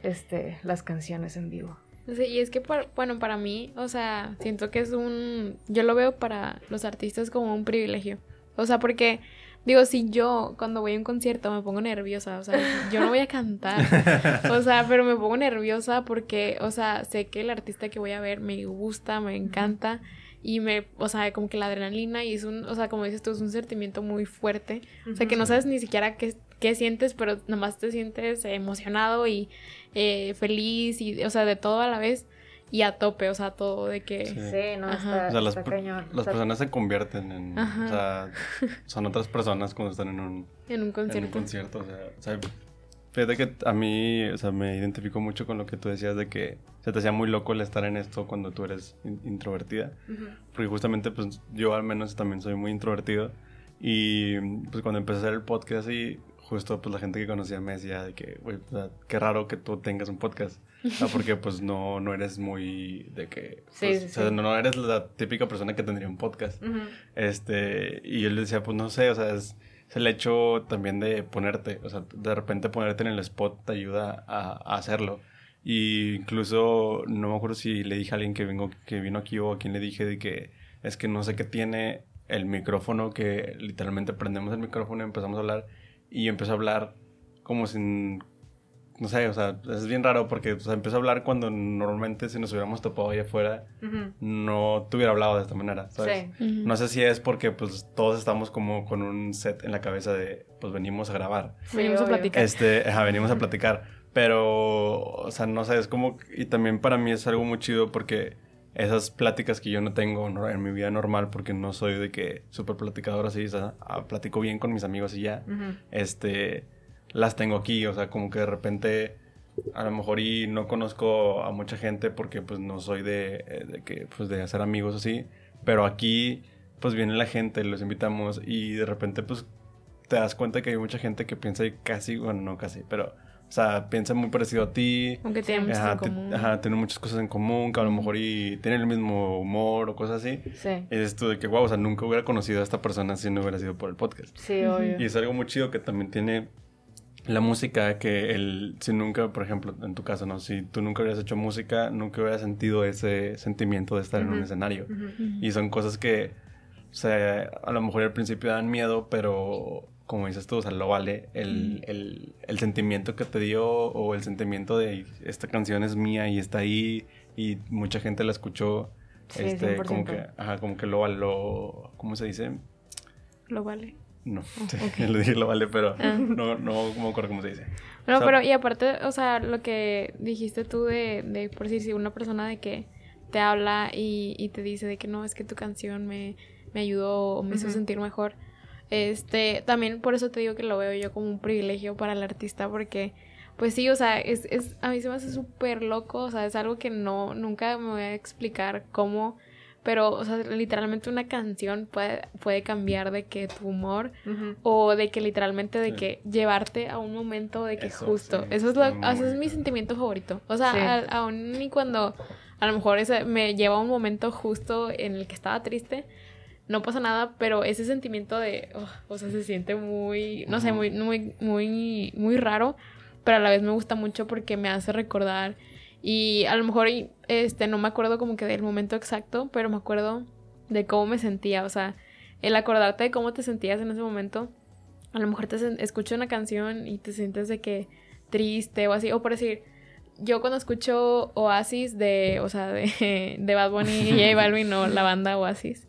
este, las canciones en vivo. Sí, y es que, bueno, para mí, o sea, siento que es un, yo lo veo para los artistas como un privilegio. O sea, porque, digo, si yo cuando voy a un concierto me pongo nerviosa, o sea, yo no voy a cantar, (laughs) o sea, pero me pongo nerviosa porque, o sea, sé que el artista que voy a ver me gusta, me encanta y me, o sea, como que la adrenalina y es un, o sea, como dices tú, es un sentimiento muy fuerte, o sea, que no sabes ni siquiera qué, qué sientes, pero nomás te sientes emocionado y eh, feliz y, o sea, de todo a la vez y a tope, o sea, todo de que... Sí, no, está, o sea, las, las personas se convierten en... O sea, (laughs) son otras personas cuando están en un... En un concierto. En un concierto, o sea, fíjate que a mí, o sea, me identifico mucho con lo que tú decías de que se te hacía muy loco el estar en esto cuando tú eres introvertida. Porque justamente, pues, yo al menos también soy muy introvertido. Y, pues, cuando empecé a hacer el podcast y justo, pues, la gente que conocía me decía de que, güey, o sea, qué raro que tú tengas un podcast. porque pues no, no eres muy de que... Pues, o sea, no eres la típica persona que tendría un podcast. Este, y yo le decía, pues no sé, o sea, es, el hecho también de ponerte, o sea, de repente ponerte en el spot te ayuda a, hacerlo. Y incluso no me acuerdo si le dije a alguien que, vengo, que vino aquí o a quien le dije de que es que no sé qué tiene el micrófono, que literalmente prendemos el micrófono y empezamos a hablar y empezó a hablar como sin no sé, o sea, es bien raro porque o sea, empezó a hablar cuando normalmente si nos hubiéramos topado ahí afuera, no te hubiera hablado de esta manera, ¿sabes? No sé si es porque pues todos estamos como con un set en la cabeza de pues venimos a grabar. venimos a platicar. Este, ajá, venimos a platicar. Pero, o sea, no sé, es como, y también para mí es algo muy chido porque esas pláticas que yo no tengo en mi vida normal porque no soy de que súper platicador así, o sea, ah, platico bien con mis amigos y ya, este las tengo aquí, o sea, como que de repente a lo mejor y no conozco a mucha gente porque pues no soy de, eh, de que pues de hacer amigos así, pero aquí pues viene la gente, los invitamos y de repente pues te das cuenta que hay mucha gente que piensa casi, bueno, no casi, pero sea, piensa muy parecido a ti. Aunque tienen muchas en común. Ajá, tienen muchas cosas en común, que a lo mejor y tienen el mismo humor o cosas así. Sí. Es tú de que, wow, o sea, nunca hubiera conocido a esta persona si no hubiera sido por el podcast. Sí, obvio. Y es algo muy chido que también tiene la música que el, si nunca, por ejemplo, en tu caso, ¿no? Si tú nunca hubieras hecho música, nunca hubieras sentido ese sentimiento de estar en un escenario. Y son cosas que, o sea, a lo mejor al principio dan miedo, pero como dices tú, o sea, lo vale el, el, el, sentimiento que te dio o el sentimiento de esta canción es mía y está ahí y mucha gente la escuchó. este, como que, ajá, como que lo, lo, ¿cómo se dice? Lo vale. No, (laughs) okay. lo dije lo vale, pero ah. no, no me acuerdo cómo se dice. No, pero y aparte, o sea, lo que dijiste tú de, de por decir, si una persona de que te habla y, y, te dice de que no, es que tu canción me, me ayudó o me hizo sentir mejor. Este, también por eso te digo que lo veo yo como un privilegio para el artista porque pues sí, o sea, es, es a mí se me hace súper loco, o sea, es algo que no, nunca me voy a explicar cómo pero, o sea, literalmente una canción puede, puede cambiar de que tu humor o de que literalmente de que llevarte a un momento de que justo, eso, es lo, eso es mi sentimiento favorito. O sea, aún ni cuando a lo mejor ese me lleva a un momento justo en el que estaba triste, no pasa nada, pero ese sentimiento de, oh, o sea, se siente muy, no sé, muy, muy, muy, muy raro, pero a la vez me gusta mucho porque me hace recordar y a lo mejor este no me acuerdo como que del momento exacto, pero me acuerdo de cómo me sentía, o sea, el acordarte de cómo te sentías en ese momento. A lo mejor te escucho una canción y te sientes de que triste o así, o por decir, yo cuando escucho Oasis de, o sea, de, (laughs) de Bad Bunny y J Balvin o la banda Oasis,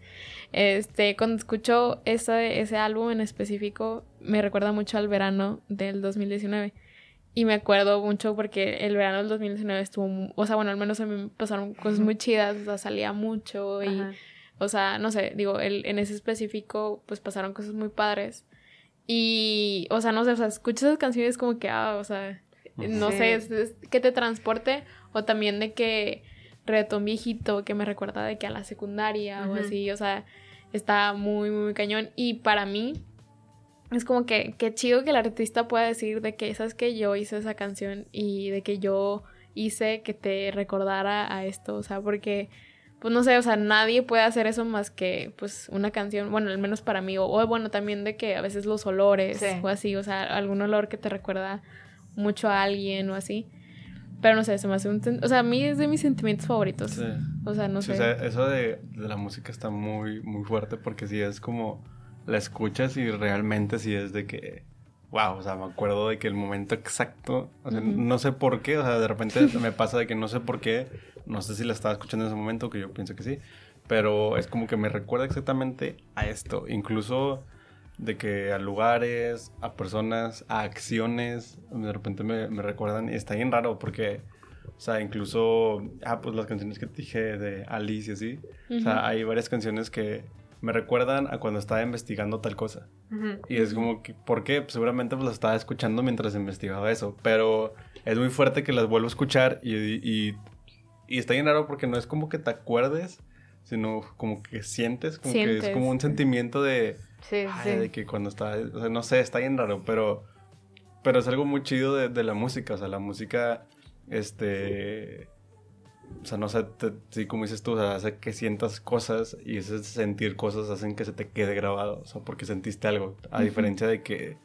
este, cuando escucho ese, ese álbum en específico, me recuerda mucho al verano del 2019. Y me acuerdo mucho porque el verano del 2019 estuvo, o sea, bueno, al menos a mí me pasaron cosas muy chidas, o sea, salía mucho y, o sea, no sé, digo, el, en ese específico, pues pasaron cosas muy padres. Y, o sea, no sé, o sea, escuchas esas canciones como que, ah, o sea, no sé, es, que te transporte o también de que reggaetón viejito que me recuerda de que a la secundaria o así, o sea, está muy, muy cañón. Y para mí, es como que, qué chido que el artista pueda decir de que, ¿sabes que Yo hice esa canción y de que yo hice que te recordara a esto, o sea, porque, pues no sé, o sea, nadie puede hacer eso más que, pues, una canción, bueno, al menos para mí, o, bueno, también de que a veces los olores o así, o sea, algún olor que te recuerda mucho a alguien o así. Pero no sé, se me hace un... O sea, a mí es de mis sentimientos favoritos. Sí. O sea, no sé. O sea, eso de, de, la música está muy, muy fuerte porque sí es como... La escuchas y realmente sí es de que... Wow, o sea, me acuerdo de que el momento exacto... O sea, no sé por qué, o sea, de repente (laughs) me pasa de que no sé por qué. No sé si la estaba escuchando en ese momento, que yo pienso que sí. Pero es como que me recuerda exactamente a esto. Incluso de que a lugares, a personas, a acciones, de repente me, me recuerdan, y está bien raro porque, o sea, incluso, ah, pues las canciones que te dije de Alice y así, o sea, hay varias canciones que me recuerdan a cuando estaba investigando tal cosa. Y es como que, ¿por qué? Pues seguramente pues las estaba escuchando mientras investigaba eso, pero es muy fuerte que las vuelvo a escuchar y, y, y está bien raro porque no es como que te acuerdes, sino como que sientes, como que es como un sentimiento de Sí, sí. De que cuando está, o sea, no sé, está bien raro, pero, pero es algo muy chido de, la música, o sea, la música, este, o sea, no sé, sí, como dices tú, o sea, hace que sientas cosas y ese sentir cosas hacen que se te quede grabado, o sea, porque sentiste algo, a diferencia de que,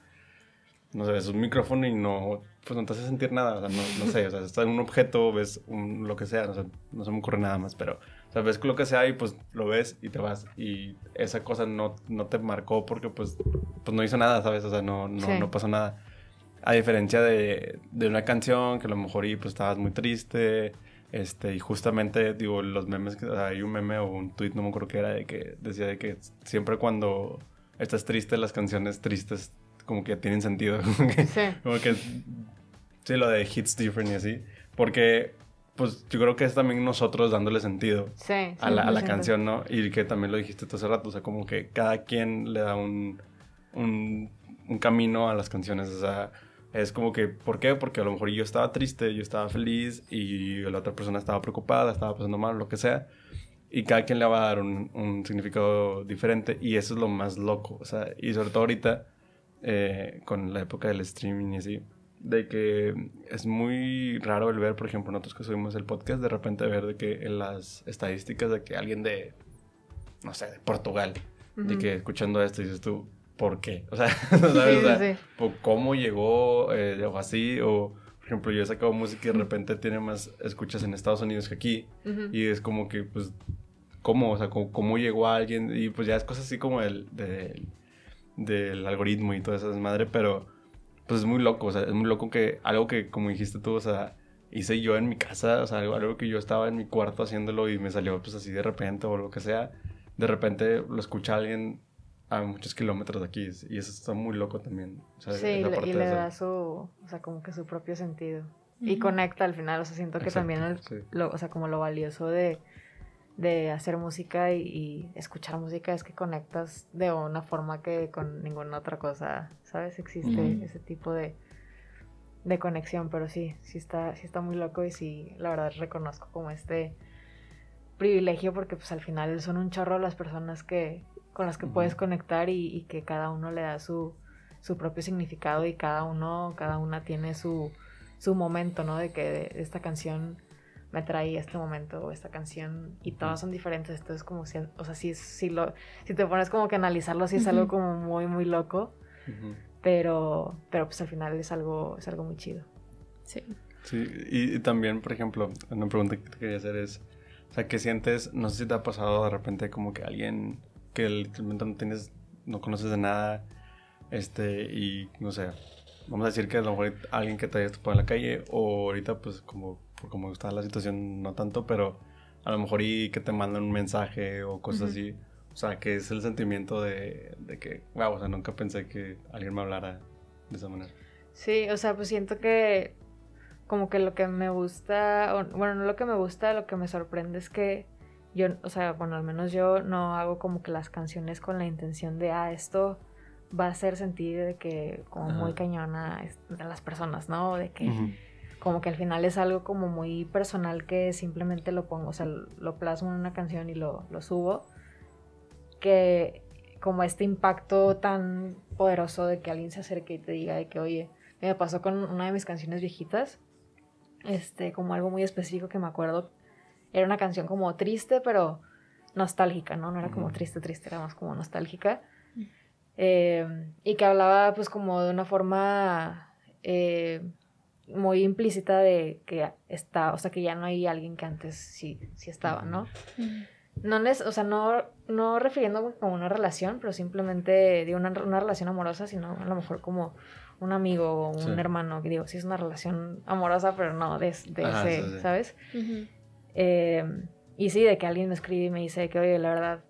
no sé, es un micrófono y no, pues no te hace sentir nada, o sea, no, no sé, o sea, está en un objeto, ves un, lo que sea, o sea, no se me ocurre nada más, pero o sea, ves lo que sea y pues lo ves y te vas. Y esa cosa no, no te marcó porque pues, pues no hizo nada, ¿sabes? O sea, no, no, no pasó nada. A diferencia de, de, una canción que a lo mejor y pues estabas muy triste. Este, y justamente, digo, los memes, o sea, hay un meme o un tweet, no me acuerdo qué era, de que decía de que siempre cuando estás triste, las canciones tristes como que tienen sentido. (laughs) sí. Como que, sí, lo de hits different y así. Porque pues yo creo que es también nosotros dándole sentido a, la, a, la, canción, ¿no? Y que también lo dijiste tú hace rato, o sea, como que cada quien le da un, un, un, camino a las canciones, o sea, es como que, ¿por qué? Porque a lo mejor yo estaba triste, yo estaba feliz y la otra persona estaba preocupada, estaba pasando mal, lo que sea, y cada quien le va a dar un, un significado diferente y eso es lo más loco, o sea, y sobre todo ahorita, eh, con la época del streaming y así de que es muy raro el ver, por ejemplo, nosotros que subimos el podcast, de repente ver de que en las estadísticas de que alguien de, no sé, de Portugal, de que escuchando esto dices tú, ¿por qué? (laughs) O sea, ¿sabes? ¿cómo llegó eh, o así? O, por ejemplo, yo he sacado música y de repente tiene más escuchas en Estados Unidos que aquí. Y es como que, pues, ¿cómo? O sea, ¿cómo, llegó a alguien? Y pues ya es cosas así como el, del algoritmo y toda esa desmadre, pero pues es muy loco, o sea, es muy loco que algo que, como dijiste tú, o sea, hice yo en mi casa, o sea, algo, que yo estaba en mi cuarto haciéndolo y me salió pues así de repente o lo que sea, de repente lo escucha alguien a muchos kilómetros de aquí y eso está muy loco también. sí, y le da su, o sea, como que su propio sentido. Y conecta al final, o sea, siento que también, lo, o sea, como lo valioso de, de hacer música y, escuchar música es que conectas de una forma que con ninguna otra cosa, ¿sabes? Existe ese tipo de, de conexión, pero sí, sí está, sí está muy loco y sí, la verdad reconozco como este privilegio porque pues al final son un chorro las personas que con las que puedes conectar y, que cada uno le da su, su propio significado y cada uno, cada una tiene su, su momento, ¿no? De que esta canción me traía este momento o esta canción y todas son diferentes. Esto es como si, o sea, si, si, lo, si te pones como que analizarlo, así es algo como muy, muy loco. Pero, pero pues al final es algo, es algo muy chido. Sí. Sí, y, también, por ejemplo, una pregunta que te quería hacer es, o sea, ¿qué sientes? No sé si te ha pasado de repente como que alguien que momento no tienes, no conoces de nada, este, y no sé, vamos a decir que a lo mejor alguien que te haya topado en la calle o ahorita pues como por cómo está la situación, no tanto, pero a lo mejor y que te mandan un mensaje o cosas así. O sea, que es el sentimiento de, de que, wow, o sea, nunca pensé que alguien me hablara de esa manera. Sí, o sea, pues siento que como que lo que me gusta, bueno, no lo que me gusta, lo que me sorprende es que yo, o sea, bueno, al menos yo no hago como que las canciones con la intención de, ah, esto va a hacer sentir de que como muy cañona de las personas, ¿no? De que como que al final es algo como muy personal que simplemente lo pongo, o sea, lo plasmo en una canción y lo, lo subo, que como este impacto tan poderoso de que alguien se acerque y te diga de que, oye, me pasó con una de mis canciones viejitas, este, como algo muy específico que me acuerdo, era una canción como triste, pero nostálgica, ¿no? No era como triste, triste, era más como nostálgica. Eh, y que hablaba pues como de una forma eh, muy implícita de que está, o sea, que ya no hay alguien que antes sí, sí estaba, ¿no? No, o sea, no, no refiriéndome como una relación, pero simplemente de una, una, relación amorosa, sino a lo mejor como un amigo o un hermano, que digo, sí es una relación amorosa, pero no de, de ese, ¿sabes? Eh, y sí, de que alguien me escribe y me dice que, oye, la verdad,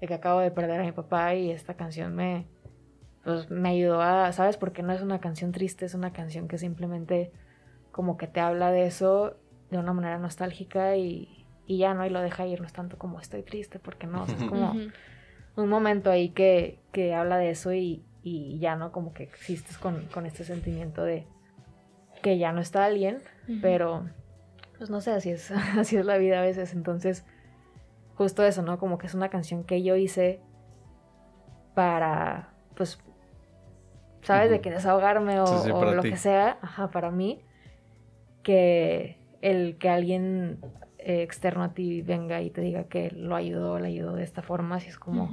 de que acabo de perder a mi papá y esta canción me, pues, me ayudó a, ¿sabes? Porque no es una canción triste, es una canción que simplemente como que te habla de eso de una manera nostálgica y, y ya no, y lo deja ir, no es tanto como estoy triste, porque no, es (laughs) como un momento ahí que, que habla de eso y, y, ya no, como que existes con, con, este sentimiento de que ya no está alguien, pero pues no sé, así es, (laughs) así es la vida a veces, entonces justo eso, ¿no? Como que es una canción que yo hice para, pues, ¿sabes? De que desahogarme o, lo que sea, ajá, para mí que el que alguien eh, externo a ti venga y te diga que lo ayudó, le ayudó de esta forma, si es como...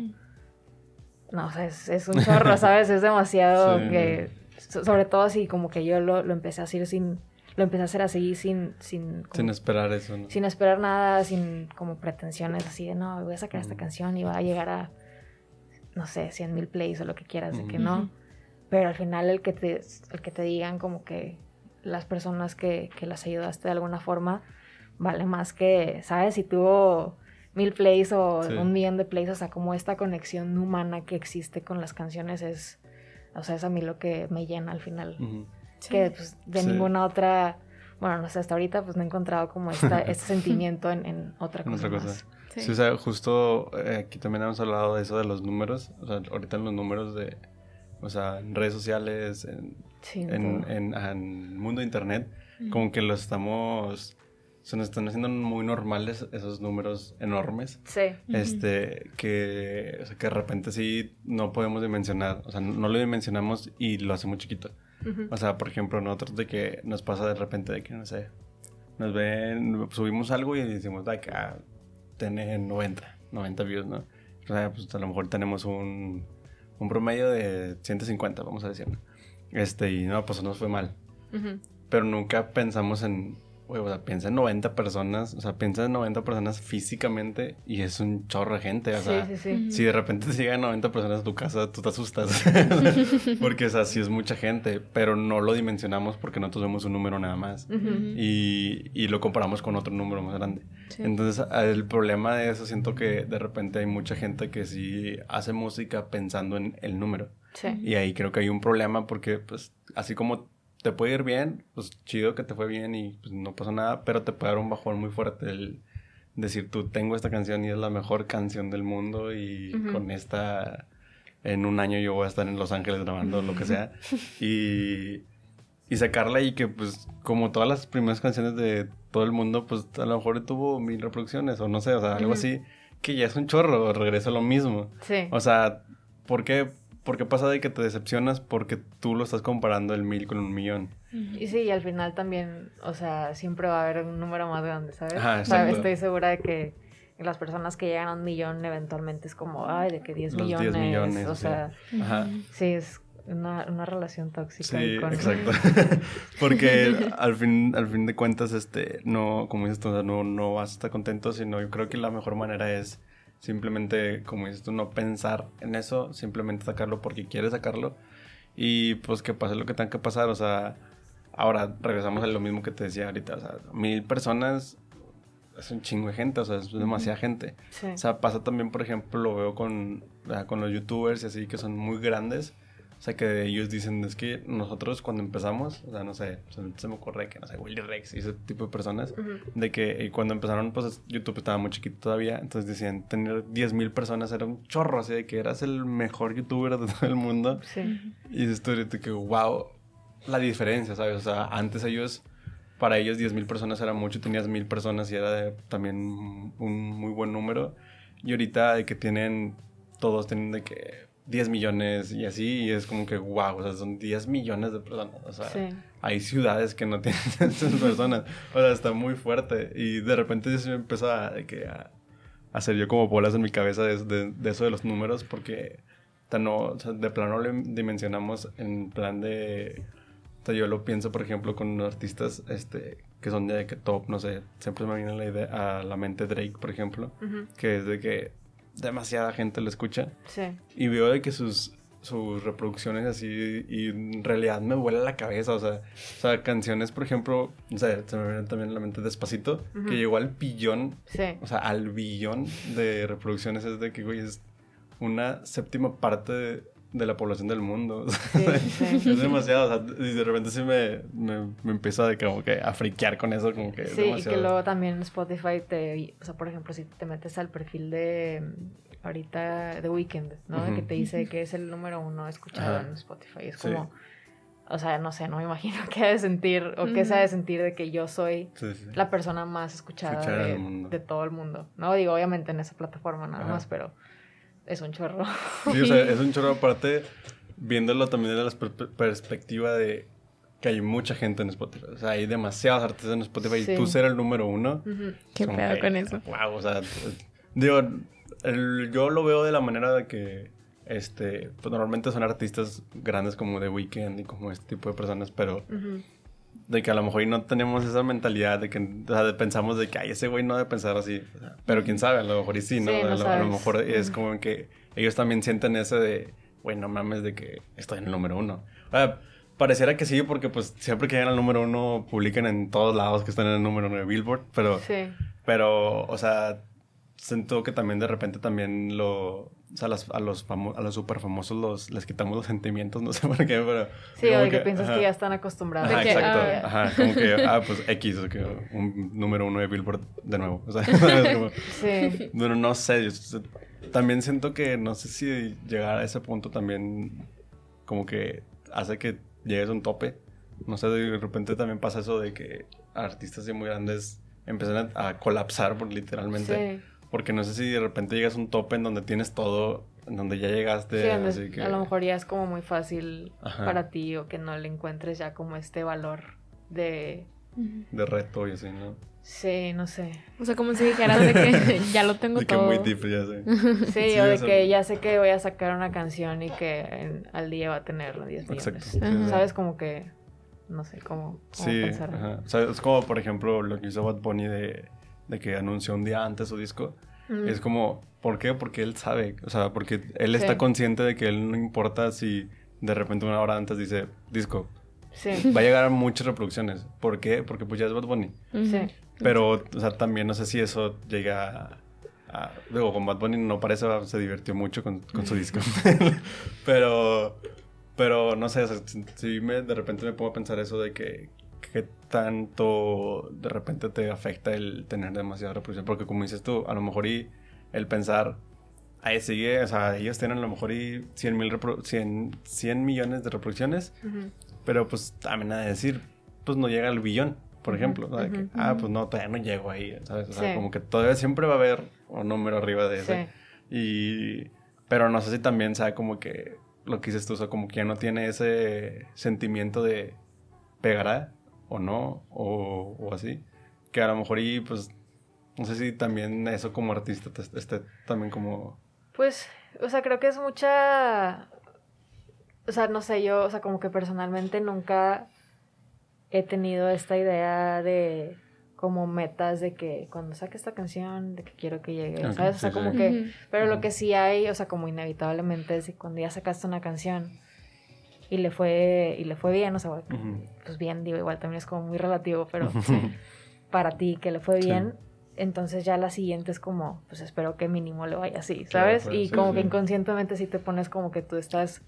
No, o sea, es, un chorro, ¿sabes? Es demasiado (laughs) que... Sobre todo si como que yo lo, empecé a hacer sin... Lo empecé a hacer así sin... Sin, sin esperar eso, ¿no? Sin esperar nada, sin como pretensiones así de, no, voy a sacar esta canción y va a llegar a, no sé, 100 mil plays o lo que quieras, de que no. Pero al final el que te, el que te digan como que las personas que, que las ayudaste de alguna forma vale más que, ¿sabes? Si tuvo mil plays o un millón de plays, o sea, como esta conexión humana que existe con las canciones es, o sea, es a mí lo que me llena al final. Que pues, de ninguna otra, bueno, no sé, hasta ahorita pues no he encontrado como esta, (laughs) este sentimiento en, en otra cosa. Otra cosa. Sí. o sea, justo eh, aquí también hemos hablado de eso de los números, o sea, ahorita en los números de, o sea, en redes sociales, en en, en, el mundo de internet, como que lo estamos, se nos están haciendo muy normales esos números enormes. Sí. Este, que, o sea, que de repente sí no podemos dimensionar, o sea, no lo dimensionamos y lo hacemos chiquito. O sea, por ejemplo, nosotros de que nos pasa de repente de que, no sé, nos ven, subimos algo y decimos, que ah, tiene 90, 90 views, ¿no? O sea, pues a lo mejor tenemos un, un promedio de 150, vamos a decir, ¿no? Este, y no, pues nos fue mal. Pero nunca pensamos en, o sea, piensa en 90 personas, o sea, piensa en 90 personas físicamente y es un chorro de gente, o sea, si de repente te llegan 90 personas a tu casa, tú te asustas, (laughs) porque, o sea, sí es mucha gente, pero no lo dimensionamos porque nosotros vemos un número nada más. Y, y, lo comparamos con otro número más grande. Entonces, el problema de eso, siento que de repente hay mucha gente que sí hace música pensando en el número. Y ahí creo que hay un problema porque, pues, así como te puede ir bien, pues chido que te fue bien y pues, no pasó nada, pero te puede dar un bajón muy fuerte el decir, tú tengo esta canción y es la mejor canción del mundo y con esta, en un año yo voy a estar en Los Ángeles grabando lo que sea. (laughs) y, y sacarla y que pues como todas las primeras canciones de todo el mundo, pues a lo mejor tuvo mil reproducciones o no sé, o sea, algo así, que ya es un chorro, regresa a lo mismo. Sí. O sea, ¿por qué? ¿Por qué pasa de que te decepcionas? Porque tú lo estás comparando el mil con un millón. Y sí, y al final también, o sea, siempre va a haber un número más grande, ¿sabes? estoy segura de que las personas que llegan a un millón eventualmente es como, ay, de que 10 millones. 10 millones. O sea, sí, es una, una, relación tóxica. Sí, exacto. (laughs) Porque (laughs) al fin, al fin de cuentas, este, no, como dices tú, no, no vas a estar contento, sino yo creo que la mejor manera es Simplemente, como dices tú, no pensar en eso, simplemente sacarlo porque quieres sacarlo. Y pues que pase lo que tenga que pasar. O sea, ahora regresamos a lo mismo que te decía ahorita. O sea, mil personas es un chingo de gente, o sea, es demasiada gente. O sea, pasa también, por ejemplo, lo veo con, con los youtubers y así que son muy grandes o sea, que ellos dicen, es que nosotros cuando empezamos, o sea, no sé, se me ocurre que, no sé, Willy Rex y ese tipo de personas, de que cuando empezaron, pues YouTube estaba muy chiquito todavía, entonces decían, tener 10.000 personas era un chorro, así de que eras el mejor youtuber de todo el mundo. Sí. Y dices tú que, wow, la diferencia, ¿sabes? O sea, antes ellos para ellos 10.000 personas era mucho, tenías mil personas y era también un muy buen número. Y ahorita de que tienen, todos tienen de que 10 millones y así, y es como que wow, o sea, son 10 millones de personas. O sea, hay ciudades que no (laughs) tienen esas personas. O sea, está muy fuerte. Y de repente se me empezó a, que, a, hacer yo como bolas en mi cabeza de, de, eso de los números, porque no, o sea, de plano le dimensionamos en plan de. O sea, yo lo pienso, por ejemplo, con artistas este, que son de que top, no sé, siempre me viene la idea a la mente Drake, por ejemplo, que es de que demasiada gente lo escucha. Sí. Y veo de que sus, sus reproducciones así, y en realidad me vuela la cabeza, o sea, o sea canciones, por ejemplo, o sea, se me viene también a la mente Despacito, que llegó al billón, sí. o sea, al billón de reproducciones, es de que, güey, es una séptima parte de de la población del mundo. (laughs) es demasiado. O sea, y de repente sí me, me, me empieza de como que a friquear con eso, como que Sí, y que luego también Spotify te... O sea, por ejemplo, si te metes al perfil de ahorita The Weeknd, ¿no? De que te dice que es el número uno escuchado en Spotify. Es como... O sea, no sé, no me imagino (laughs) qué ha de sentir o qué se ha de sentir de que yo soy la persona más escuchada de, de, todo el mundo. No digo, obviamente en esa plataforma nada más, pero es un chorro. Sí, o sea, es un chorro (laughs) aparte, viéndolo también desde la perspectiva de que hay mucha gente en Spotify. O sea, hay demasiados artistas en Spotify y tú ser el número uno. Qué pedo con eso. Wow, o sea, digo, yo lo veo de la manera de que, este, pues normalmente son artistas grandes como The Weeknd y como este tipo de personas, pero de que a lo mejor no tenemos esa mentalidad de que o sea, pensamos de que ay ese güey no debe pensar así pero quién sabe a lo mejor y sí no, a, lo, mejor es como que ellos también sienten ese de güey no mames de que estoy en el número uno o sea, pareciera que sí porque pues siempre que llegan al número uno publican en todos lados que están en el número uno de Billboard pero sí. pero o sea siento que también de repente también lo o sea, a los, a los, a los super famosos los, les quitamos los sentimientos, (laughs) no sé por qué, pero... Sí, o de que, piensas que ya están acostumbrados. Ajá, exacto. Ah, ajá, como que, ah, pues (laughs) X, o que un número uno de Billboard de nuevo. O sea, como, (laughs) sí. Bueno, no sé, también siento que no sé si llegar a ese punto también como que hace que llegues a un tope. No sé, de repente también pasa eso de que artistas muy grandes empiezan a, a colapsar por, literalmente. Sí porque no sé si de repente llegas a un tope en donde tienes todo, en donde ya llegaste. Sí, así que... a lo mejor ya es como muy fácil para ti o que no le encuentres ya como este valor de... De reto y así, ¿no? Sí, no sé. O sea, como si dijeras de que (laughs) ya lo tengo de todo. De que muy deep, ya sé. (laughs) Sí, o de que ya sé que voy a sacar una canción y que al día va a tener 10 millones. Exacto. ¿Sabes? Como que... No sé cómo, cómo sí, Ajá. O sea, es como, por ejemplo, lo que hizo Bad Bunny de de que anunció un día antes su disco. Mm. Es como, ¿por qué? Porque él sabe, o sea, porque él está consciente de que él no importa si de repente una hora antes dice disco. Sí. Va a llegar a muchas reproducciones. ¿Por qué? Porque pues ya es Bad Bunny. Sí. Pero, o sea, también no sé si eso llega a... Luego, con Bad Bunny no parece, se divirtió mucho con, con su disco. (laughs) (laughs) pero, pero no sé, o sea, si me, de repente me pongo a pensar eso de que qué tanto de repente te afecta el tener demasiada reproducción. Porque como dices tú, a lo mejor y el pensar, ahí sigue, o sea, ellos tienen a lo mejor y 100, mil 100, millones de reproducciones, pero pues también de decir, pues no llega al billón, por ejemplo. ah, pues no, todavía no llego ahí, ¿sabes? O sea, como que todavía siempre va a haber un número arriba de ese. Y, pero no sé si también, sabe como que lo que dices tú, o sea, como que ya no tiene ese sentimiento de pegará o no, o, así. Que a lo mejor y pues, no sé si también eso como artista esté también como... Pues, o sea, creo que es mucha... O sea, no sé, yo, o sea, como que personalmente nunca he tenido esta idea de como metas de que cuando saque esta canción, de que quiero que llegue, ¿sabes? O sea, como que, pero lo que sí hay, o sea, como inevitablemente es que cuando ya sacaste una canción, y le fue y le fue bien, o sea, pues bien, digo, igual también es como muy relativo, pero para ti que le fue bien, entonces ya la siguiente es como, pues espero que mínimo le vaya así, ¿sabes? Pues, y como que inconscientemente sí te pones como que tú estás...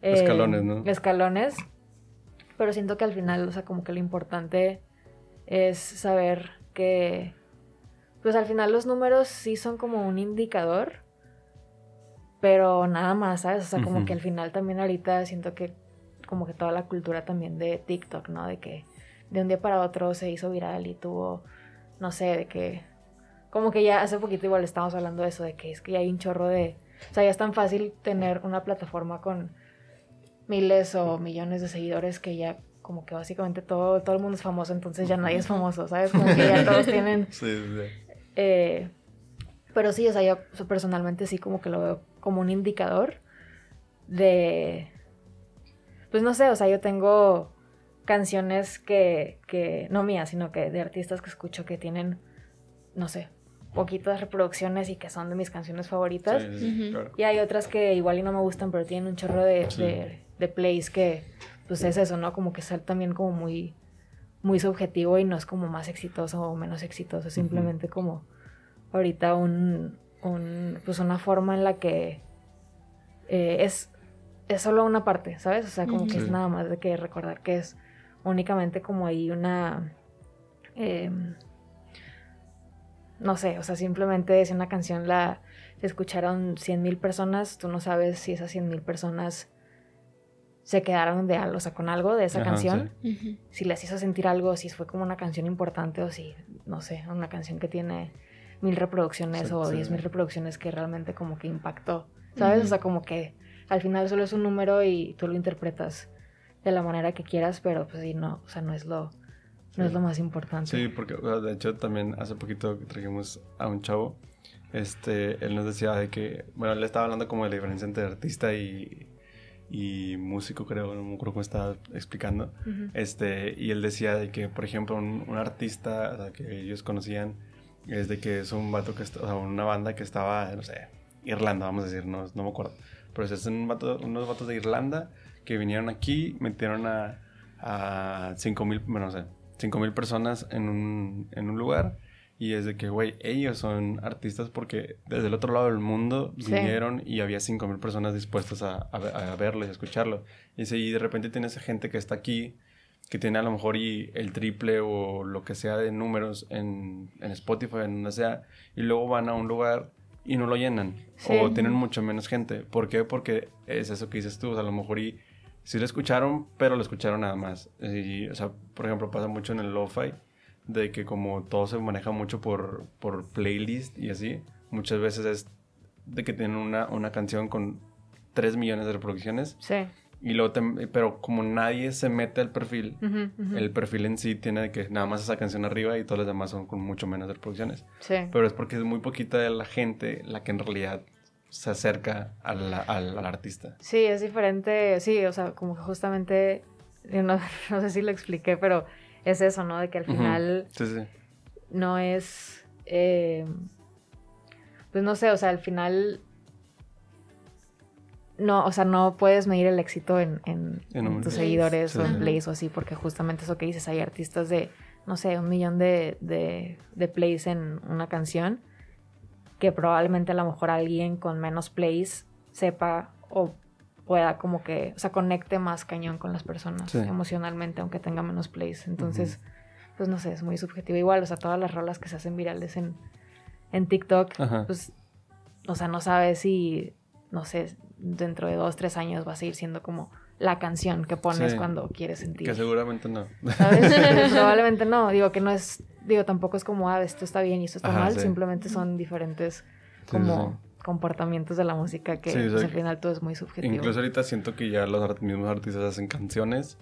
Eh, escalones, ¿no? Escalones, pero siento que al final, o sea, como que lo importante es saber que, pues al final los números sí son como un indicador, pero nada más, ¿sabes? O sea, como que al final también ahorita siento que como que toda la cultura también de TikTok, ¿no? De que de un día para otro se hizo viral y tuvo, no sé, de que, como que ya hace poquito igual estábamos hablando de eso, de que es que ya hay un chorro de, o sea, ya es tan fácil tener una plataforma con miles o millones de seguidores que ya como que básicamente todo, todo el mundo es famoso, entonces ya nadie es famoso, ¿sabes? Como que ya todos tienen... (laughs) Sí, sí. Eh, pero sí, o sea, yo personalmente sí como que lo veo como un indicador de... Pues no sé, o sea, yo tengo canciones que, que no mías, sino que de artistas que escucho que tienen, no sé, poquitas reproducciones y que son de mis canciones favoritas. Y hay otras que igual y no me gustan, pero tienen un chorro de, de, de plays que, pues es eso, ¿no? Como que ser también como muy, muy subjetivo y no es como más exitoso o menos exitoso, simplemente como ahorita un, un, pues una forma en la que eh, es, es solo una parte, ¿sabes? O sea, como que es nada más de que recordar que es únicamente como ahí una... Em, no sé, o sea, simplemente si una canción la escucharon 100.000 personas, tú no sabes si esas 100.000 personas se quedaron de algo, o sea, con algo de esa canción, si les hizo sentir algo, si fue como una canción importante o si, no sé, una canción que tiene mil reproducciones o diez mil reproducciones que realmente como que impactó, ¿sabes? O sea, como que al final solo es un número y tú lo interpretas de la manera que quieras, pero pues sí, no, o sea, no es lo, no es lo más importante. Sí, porque de hecho también hace poquito trajimos a un chavo, este, él nos decía de que, bueno, él estaba hablando como de la diferencia entre artista y y músico, creo, no me acuerdo cómo estaba explicando. este, y él decía de que, por ejemplo, un, artista que ellos conocían es de que es un vato que, o sea, una banda que estaba, no sé, Irlanda, vamos a decir, no, no me acuerdo. Pero es un unos vatos de Irlanda que vinieron aquí, metieron a, a 5 mil, bueno, no sé, 5 mil personas en un, en un lugar y es de que, güey, ellos son artistas porque desde el otro lado del mundo vinieron y había 5.000 personas dispuestas a, a, verlo y a escucharlo. Y si de repente tienes gente que está aquí, que tiene a lo mejor y el triple o lo que sea de números en, en Spotify, en donde sea, y luego van a un lugar y no lo llenan. O tienen mucho menos gente. ¿Por qué? Porque es eso que dices tú. O sea, a lo mejor y sí lo escucharon, pero lo escucharon nada más. Y, o sea, por ejemplo, pasa mucho en el lo-fi de que como todo se maneja mucho por, por playlist y así, muchas veces es de que tienen una, una canción con 3 millones de reproducciones. Sí. Y luego pero como nadie se mete al perfil, el perfil en sí tiene que nada más esa canción arriba y todas las demás son con mucho menos de reproducciones. Sí. Pero es porque es muy poquita de la gente la que en realidad se acerca al, al, artista. Sí, es diferente, sí, o sea, como que justamente, no, (laughs) no sé si lo expliqué, pero es eso, ¿no? De que al final no es, eh, pues no sé, o sea, al final no, o sea, no puedes medir el éxito en, tus seguidores o en plays o así, porque justamente eso que dices, hay artistas de, no sé, un millón de, de, de plays en una canción, que probablemente a lo mejor alguien con menos plays sepa o pueda como que, o sea, conecte más cañón con las personas emocionalmente, aunque tenga menos plays. Entonces, pues no sé, es muy subjetivo. Igual, o sea, todas las rolas que se hacen virales en, en TikTok, pues, o sea, no sabes si, no sé, dentro de dos, tres años va a seguir siendo como la canción que pones cuando quieres sentir. Que seguramente no. (laughs) (laughs) Probablemente no. Digo que no es, digo, tampoco es como, ah, esto está bien y esto está mal, simplemente son diferentes como comportamientos de la música que pues, al final todo es muy subjetivo. Incluso ahorita siento que ya los mismos artistas hacen canciones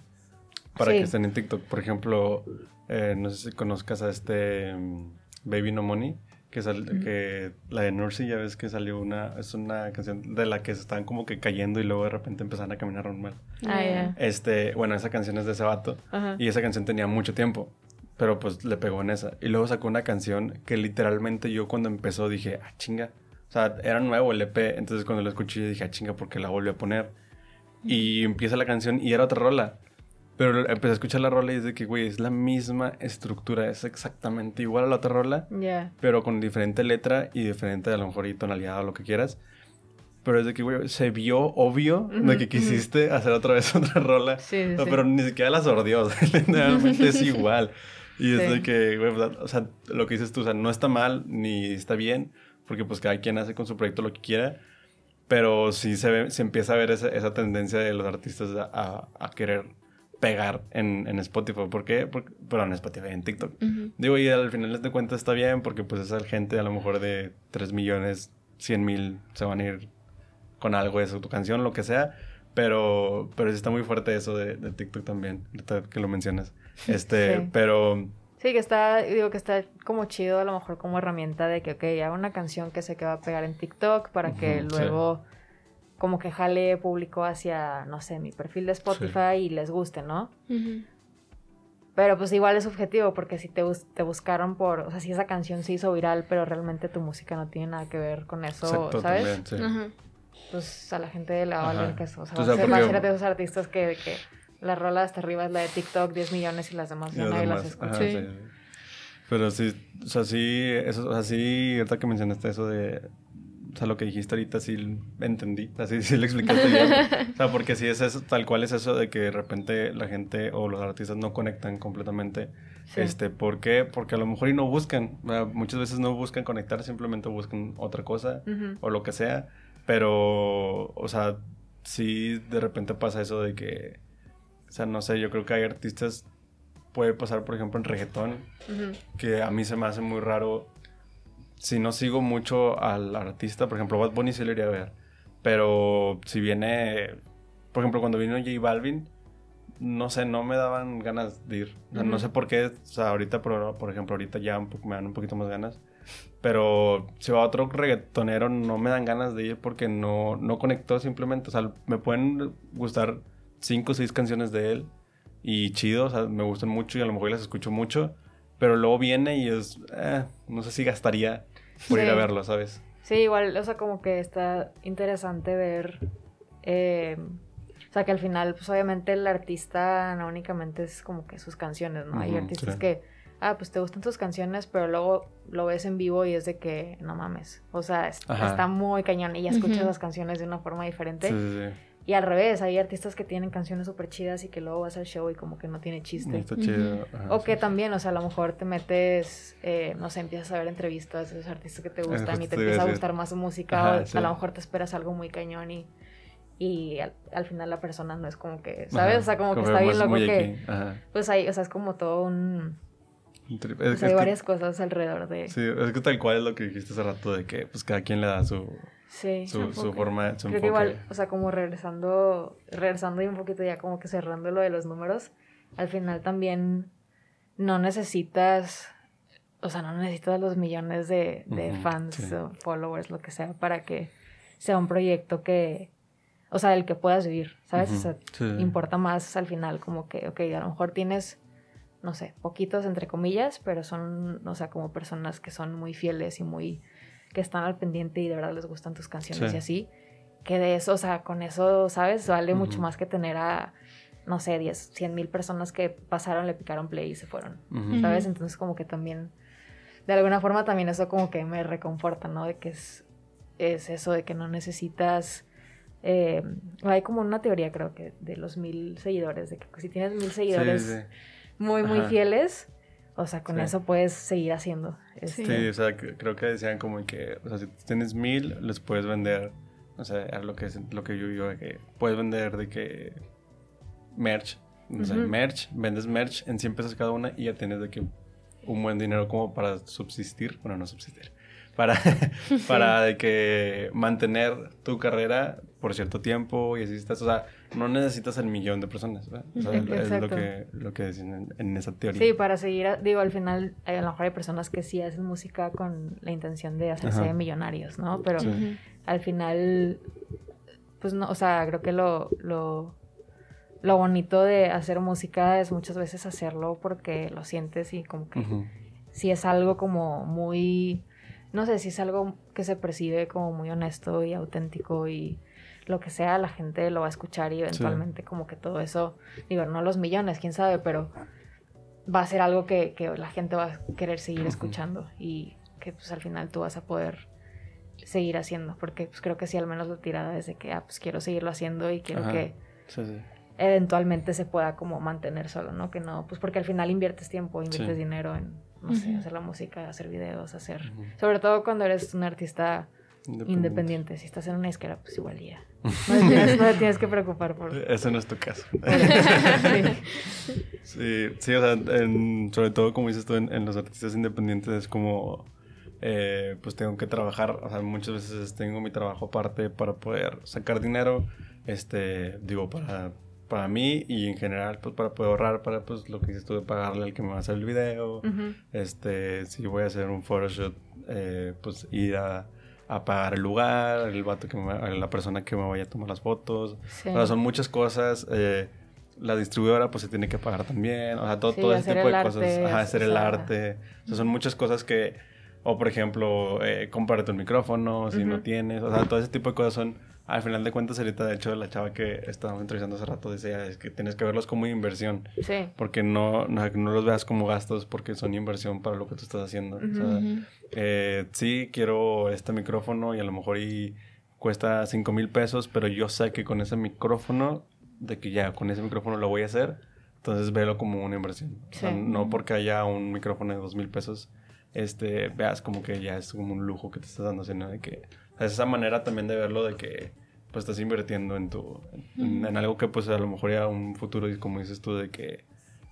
para que estén en TikTok. Por ejemplo, eh, no sé si conozcas a este mm, Baby No Money, que, que la de Nursey, ya ves que salió una, es una canción de la que se estaban como que cayendo y luego de repente empezaron a caminar normal. Ah, Este, bueno, esa canción es de ese vato y esa canción tenía mucho tiempo. Pero pues le pegó en esa. Y luego sacó una canción que literalmente yo cuando empezó dije, ah, chinga, o sea, era nuevo el EP, entonces cuando lo escuché dije, ah, chinga, ¿por qué la volví a poner? Y empieza la canción y era otra rola. Pero empecé a escuchar la rola y es de que, güey, es la misma estructura, es exactamente igual a la otra rola, pero con diferente letra y diferente a lo mejor y tonalidad o lo que quieras. Pero es de que, güey, se vio obvio de que quisiste hacer otra vez (laughs) otra rola. Sí, sí. Pero ni siquiera la sordió, (laughs) realmente es igual. Y es de que, güey, o sea, lo que dices tú, o sea, no está mal ni está bien, porque pues cada quien hace con su proyecto lo que quiera, pero sí se, ve, se empieza a ver esa, esa tendencia de los artistas a, a, querer pegar en, en Spotify. ¿Por qué? Porque, pero en Spotify, en TikTok. Digo, y al final de cuentas está bien porque pues esa gente a lo mejor de 3 millones, 100 mil se van a ir con algo de su tu canción, lo que sea. Pero, pero sí está muy fuerte eso de, de TikTok también, que lo mencionas. (laughs) Este, pero... Sí, que está, digo que está como chido a lo mejor como herramienta de que, ok, hago una canción que sé que va a pegar en TikTok para que luego como que jale público hacia, no sé, mi perfil de Spotify y les guste, ¿no? Pero pues igual es subjetivo, porque si te, te buscaron por, o sea, si esa canción se hizo viral, pero realmente tu música no tiene nada que ver con eso, ¿sabes? Pues a la gente le va a valer que eso. O sea, va, a ser de esos artistas que, que la rola hasta arriba es la de TikTok, 10 millones y las demás ya nadie las escucha. Pero sí, o sea, sí, eso, o sea, sí, ahorita que mencionaste eso de, o sea, lo que dijiste ahorita sí entendí, así (laughs) sí lo explicaste bien. o sea, porque sí es eso, tal cual es eso de que de repente la gente o los artistas no conectan completamente. Este, ¿por qué? Porque a lo mejor y no buscan, muchas veces no buscan conectar, simplemente buscan otra cosa o lo que sea. Pero, o sea, sí de repente pasa eso de que, o sea, no sé, yo creo que hay artistas, puede pasar por ejemplo en reggaetón, que a mí se me hace muy raro si no sigo mucho al artista, por ejemplo, Bad Bunny sí lo iría a ver. Pero si viene, por ejemplo, cuando vino J Balvin, no sé, no me daban ganas de ir. No sé por qué, o sea, ahorita, por, por ejemplo, ahorita ya me dan un poquito más ganas. Pero si va otro reggaetonero, no me dan ganas de ir porque no, no conectó simplemente. O sea, me pueden gustar cinco o seis canciones de él y chido, o sea, me gustan mucho y a lo mejor las escucho mucho. Pero luego viene y es, eh, no sé si gastaría por ir a verlo, ¿sabes? Sí, igual, o sea, como que está interesante ver, eh, o sea, que al final, pues obviamente el artista no únicamente es como que sus canciones, ¿no? Hay artistas que, ah, pues te gustan tus canciones, pero luego lo ves en vivo y es de que, no mames, o sea, está muy cañón y ya escuchas las canciones de una forma diferente. Sí, sí, sí. Y al revés, hay artistas que tienen canciones súper chidas y que luego vas al show y como que no tiene chiste. Está chido. o que también, o sea, a lo mejor te metes, eh, no sé, empiezas a ver entrevistas de esos artistas que te gustan y te empieza a gustar más su música o a lo mejor te esperas algo muy cañón y, y al, final la persona no es como que, ¿sabes? o sea, como, que está bien loco que... Pues ahí, o sea, es como todo un... hay varias cosas alrededor de... Sí, es que tal cual es lo que dijiste hace rato de que pues cada quien le da su Sí. Su, su forma, su Creo que igual, o sea, como regresando, regresando y un poquito ya como que cerrando lo de los números, al final también no necesitas, o sea, no necesitas los millones de, de fans o followers, lo que sea, para que sea un proyecto que, o sea, del que puedas vivir, ¿sabes? O sea, importa más al final como que, ok, a lo mejor tienes, no sé, poquitos entre comillas, pero son, o sea, como personas que son muy fieles y muy que están al pendiente y de verdad les gustan tus canciones y así, que de eso, o sea, con eso, ¿sabes? Vale mucho más que tener a, no sé, 10, 100 mil personas que pasaron, le picaron play y se fueron, ¿sabes? Entonces como que también, de alguna forma también eso como que me reconforta, ¿no? De que es, es eso de que no necesitas... Eh, hay como una teoría creo que de los mil seguidores, de que si tienes mil seguidores muy, muy fieles, o sea, con eso puedes seguir haciendo. Este... Sí, o sea, creo que decían como que, o sea, si tienes mil, les puedes vender, o sea, lo que, es, lo que yo digo, que puedes vender de que merch, o sea, merch, vendes merch en 100 pesos cada una y ya tienes de que un buen dinero como para subsistir, bueno, no subsistir, (laughs) para, (laughs) para de que mantener tu carrera por cierto tiempo y así estás, o sea, no necesitas el millón de personas, ¿verdad? O sea, (laughs) es lo que, lo que dicen en, esa teoría. Sí, para seguir, digo, al final a lo mejor hay personas que sí hacen música con la intención de hacerse millonarios, ¿no? Pero al final, pues no, o sea, creo que lo, lo, lo bonito de hacer música es muchas veces hacerlo porque lo sientes y como que si es algo como muy no sé si es algo que se percibe como muy honesto y auténtico y lo que sea, la gente lo va a escuchar y eventualmente como que todo eso, digo, no los millones, quién sabe, pero va a ser algo que, la gente va a querer seguir escuchando y que pues al final tú vas a poder seguir haciendo, porque pues creo que sí, al menos la tirada es de que, ah, pues quiero seguirlo haciendo y quiero que eventualmente se pueda como mantener solo, ¿no? Que no, pues porque al final inviertes tiempo, inviertes dinero en no sé, hacer la música, hacer videos, hacer... Sobre todo cuando eres un artista independiente. Si estás en una disquera, pues igual ya. (laughs) No, te tienes que preocupar por... Eso no es tu caso. (laughs) sí. sí, o sea, sobre todo como dices tú, en, los artistas independientes es como... Eh, pues tengo que trabajar, o sea, muchas veces tengo mi trabajo aparte para poder sacar dinero, este, digo, para, para mí y en general, pues para poder ahorrar para, pues, lo que dices tú de pagarle al que me va a hacer el video, este, si voy a hacer un photoshoot, eh, pues ir a a pagar el lugar, el vato que la persona que me vaya a tomar las fotos. O sea, son muchas cosas. Eh, la distribuidora pues se tiene que pagar también. O sea, todo, todo ese tipo de cosas. Ajá, hacer el arte. O sea, son muchas cosas que... O por ejemplo, eh, comprarte un micrófono si no tienes. O sea, todo ese tipo de cosas son al final de cuentas, ahorita, de hecho, la chava que estábamos entrevistando hace rato decía es que tienes que verlos como inversión. Sí. Porque no, no, los veas como gastos porque son inversión para lo que tú estás haciendo. o sea, eh, sí, quiero este micrófono y a lo mejor y cuesta 5 mil pesos, pero yo sé que con ese micrófono, de que ya con ese micrófono lo voy a hacer, entonces velo como una inversión. O sea, no porque haya un micrófono de 2 mil pesos, este, veas como que ya es como un lujo que te estás dando, sino de que es esa manera también de verlo de que pues estás invirtiendo en tu en, algo que pues a lo mejor ya un futuro y como dices tú de que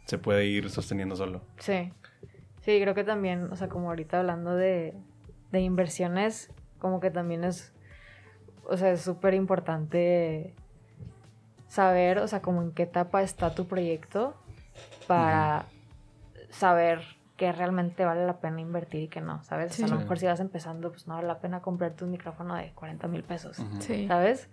se puede ir sosteniendo solo. Sí. Sí, creo que también, o sea, como ahorita hablando de, de inversiones, como que también es, o sea, es súper importante saber, o sea, como en qué etapa está tu proyecto para saber que realmente vale la pena invertir y que no, ¿sabes? a lo mejor si vas empezando, pues no vale la pena comprarte un micrófono de 40 mil pesos, ¿sabes?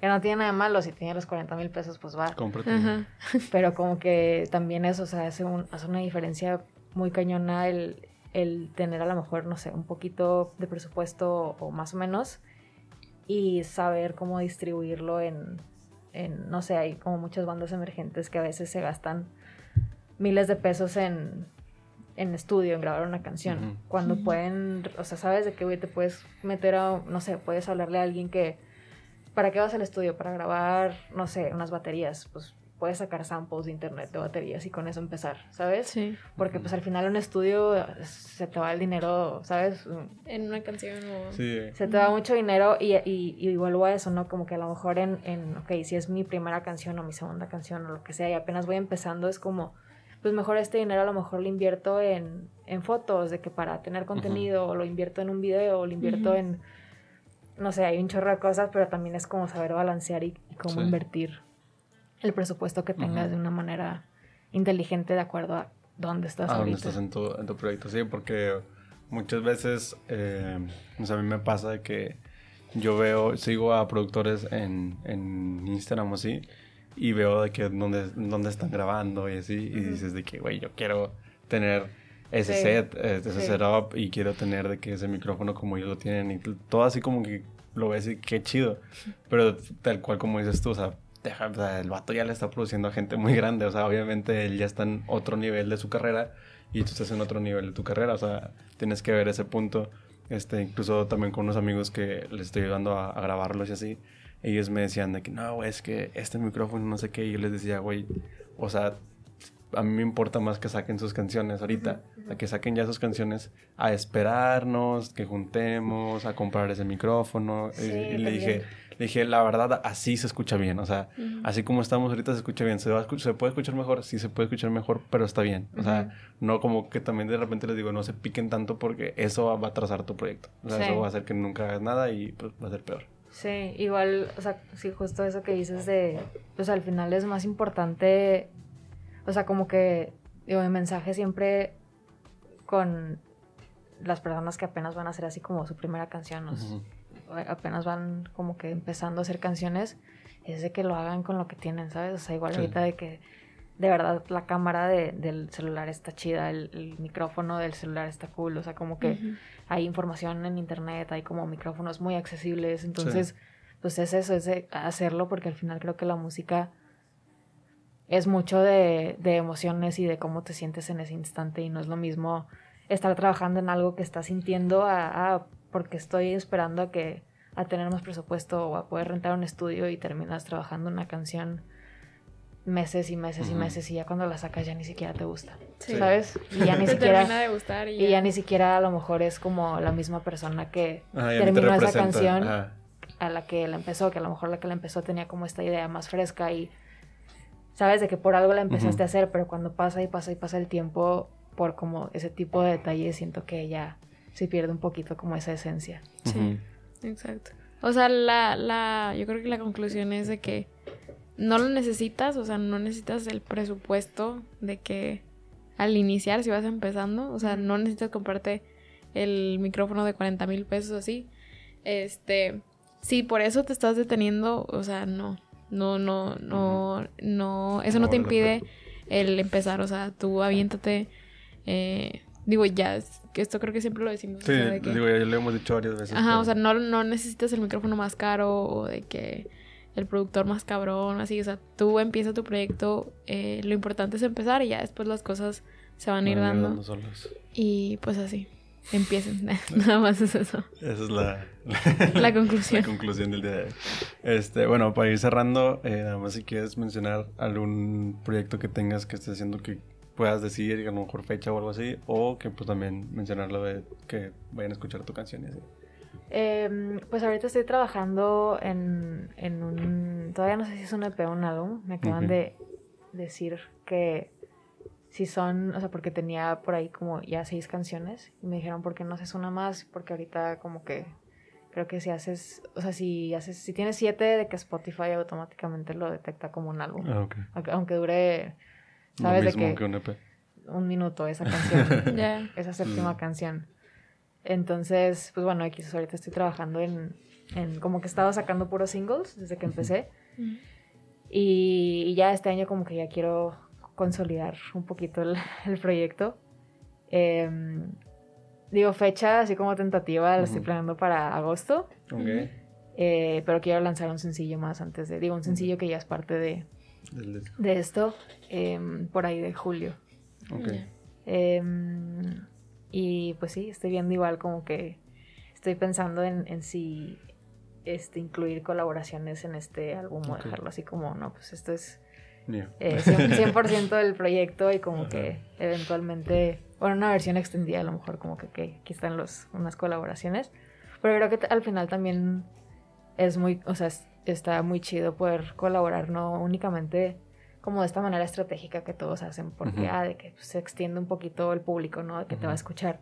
Que no tiene nada de malo, si tienes los 40 mil pesos, pues va. Cómprate. (laughs) Pero como que también eso, o sea, hace, hace una diferencia muy cañona el, el tener a lo mejor, no sé, un poquito de presupuesto o más o menos y saber cómo distribuirlo en, en, no sé, hay como muchas bandas emergentes que a veces se gastan miles de pesos en en estudio, en grabar una canción. Cuando pueden, o sea, sabes de qué, güey, te puedes meter a, no sé, puedes hablarle a alguien que, ¿para qué vas al estudio? Para grabar, no sé, unas baterías, pues puedes sacar samples de internet de baterías y con eso empezar, ¿sabes? Sí. Porque pues al final en un estudio se te va el dinero, ¿sabes? En una canción o... Sí. Se te va mucho dinero y, y, y vuelvo a eso, ¿no? Como que a lo mejor en, en, ok, si es mi primera canción o mi segunda canción o lo que sea y apenas voy empezando, es como pues mejor este dinero a lo mejor lo invierto en, en fotos, de que para tener contenido, o lo invierto en un video, o lo invierto en, no sé, hay un chorro de cosas, pero también es como saber balancear y, cómo invertir el presupuesto que tengas de una manera inteligente de acuerdo a dónde estás. A dónde estás en tu, en tu proyecto, sí, porque muchas veces, eh, o sea, a mí me pasa de que yo veo, sigo a productores en, en Instagram o así, y veo de que dónde, dónde están grabando y así, y dices de que, güey, yo quiero tener ese set, ese setup y quiero tener de que ese micrófono como ellos lo tienen y todo así como que lo ves y qué chido. Pero tal cual como dices tú, o sea, deja, el vato ya le está produciendo a gente muy grande, o sea, obviamente él ya está en otro nivel de su carrera y tú estás en otro nivel de tu carrera, o sea, tienes que ver ese punto. Este, incluso también con unos amigos que les estoy ayudando a, a grabarlos y así ellos me decían de que no, güey, es que este micrófono no sé qué. Y yo les decía, güey, o sea, a mí me importa más que saquen sus canciones ahorita, que saquen ya sus canciones, a esperarnos, que juntemos, a comprar ese micrófono. y, le dije, le dije, la verdad, así se escucha bien, o sea, así como estamos ahorita se escucha bien, ¿Se, ¿se puede escuchar mejor? Sí, se puede escuchar mejor, pero está bien, o sea, no como que también de repente les digo, no se piquen tanto porque eso va a atrasar tu proyecto, o sea, eso va a hacer que nunca hagas nada y pues va a ser peor. Sí, igual, o sea, sí, justo eso que dices de, pues al final es más importante, o sea, como que, digo, mi mensaje siempre con las personas que apenas van a hacer así como su primera canción, apenas van como que empezando a hacer canciones, es de que lo hagan con lo que tienen, ¿sabes? O sea, igual ahorita de que de verdad la cámara del celular está chida, el, micrófono del celular está cool, o sea, como que hay información en internet, hay como micrófonos muy accesibles, entonces, pues es eso, es hacerlo porque al final creo que la música es mucho de, emociones y de cómo te sientes en ese instante y no es lo mismo estar trabajando en algo que estás sintiendo a, porque estoy esperando a que a tener más presupuesto o a poder rentar un estudio y terminas trabajando una canción meses y meses y meses y ya cuando la sacas ya ni siquiera te gusta, Sí. ¿sabes? Y ya (laughs) ni Te siquiera termina de gustar y, y ya ni siquiera a lo mejor es como la misma persona que Ajá, terminó esa canción Ajá. a la que la empezó, que a lo mejor la que la empezó tenía como esta idea más fresca y sabes de que por algo la empezaste a hacer, pero cuando pasa y pasa y pasa el tiempo por como ese tipo de detalles siento que ya se pierde un poquito como esa esencia. Sí. Exacto. O sea, la, la, yo creo que la conclusión es de que no lo necesitas, o sea, no necesitas el presupuesto de que al iniciar, si vas empezando, o sea, no necesitas comprarte el micrófono de 40 mil pesos así. Este, si por eso te estás deteniendo, o sea, no, no, no, no, no, eso no, No te impide el empezar, o sea, tú aviéntate, eh, digo, ya, que esto creo que siempre lo decimos. o Sí, sea, de que- digo, ya lo hemos dicho varias veces. Ajá, pero- o sea, no, no necesitas el micrófono más caro o de que el productor más cabrón, así, o sea, tú empieza tu proyecto, eh, lo importante es empezar y ya después las cosas se van a ir Van a ir dando solos. y pues así, empiecen, (laughs) nada más es eso, Esa es la, la (laughs) conclusión. la conclusión del día de hoy. Este, bueno, para ir cerrando, eh, nada más si quieres mencionar algún proyecto que tengas que estés haciendo que puedas decir, a lo mejor fecha o algo así, o que pues también mencionar lo de que vayan a escuchar tu canción y así. Em, pues ahorita estoy trabajando en, en un... Todavía no sé si es un EP o un álbum. Me acaban de decir que si son... O sea, porque tenía por ahí como ya seis canciones. Y me dijeron, ¿por qué no haces una más? Porque ahorita como que... Creo que si haces... O sea, si haces... Si tienes siete, de que Spotify automáticamente lo detecta como un álbum. Ah, ok. Aunque, aunque dure... ¿Sabes de mismo qué? que un EP. Un minuto esa canción. (laughs) Esa séptima Mm. canción. Entonces, pues bueno, X, ahorita estoy trabajando en, en como que estaba sacando puros singles desde que empecé. Y, y ya este año como que ya quiero consolidar un poquito el, (laughs) el proyecto. Em, digo, fecha así como tentativa, la estoy planeando para agosto. Ok. eh, pero quiero lanzar un sencillo más antes de, digo, un sencillo que ya es parte de, de esto, em, por ahí de julio. Ok. Ya. Y pues sí, estoy viendo igual como que estoy pensando en, en si este, incluir colaboraciones en este álbum o dejarlo así como, no, pues esto es Mío. eh, 100%, 100% (laughs) del proyecto y como Ajá. que eventualmente, bueno, una versión extendida a lo mejor como que ok, aquí están los, unas colaboraciones. Pero creo que al final también es muy, o sea, es- está muy chido poder colaborar, no únicamente como de esta manera estratégica que todos hacen, porque, Ujú. ah, de que pues, se extiende un poquito el público, ¿no? De que te va a escuchar,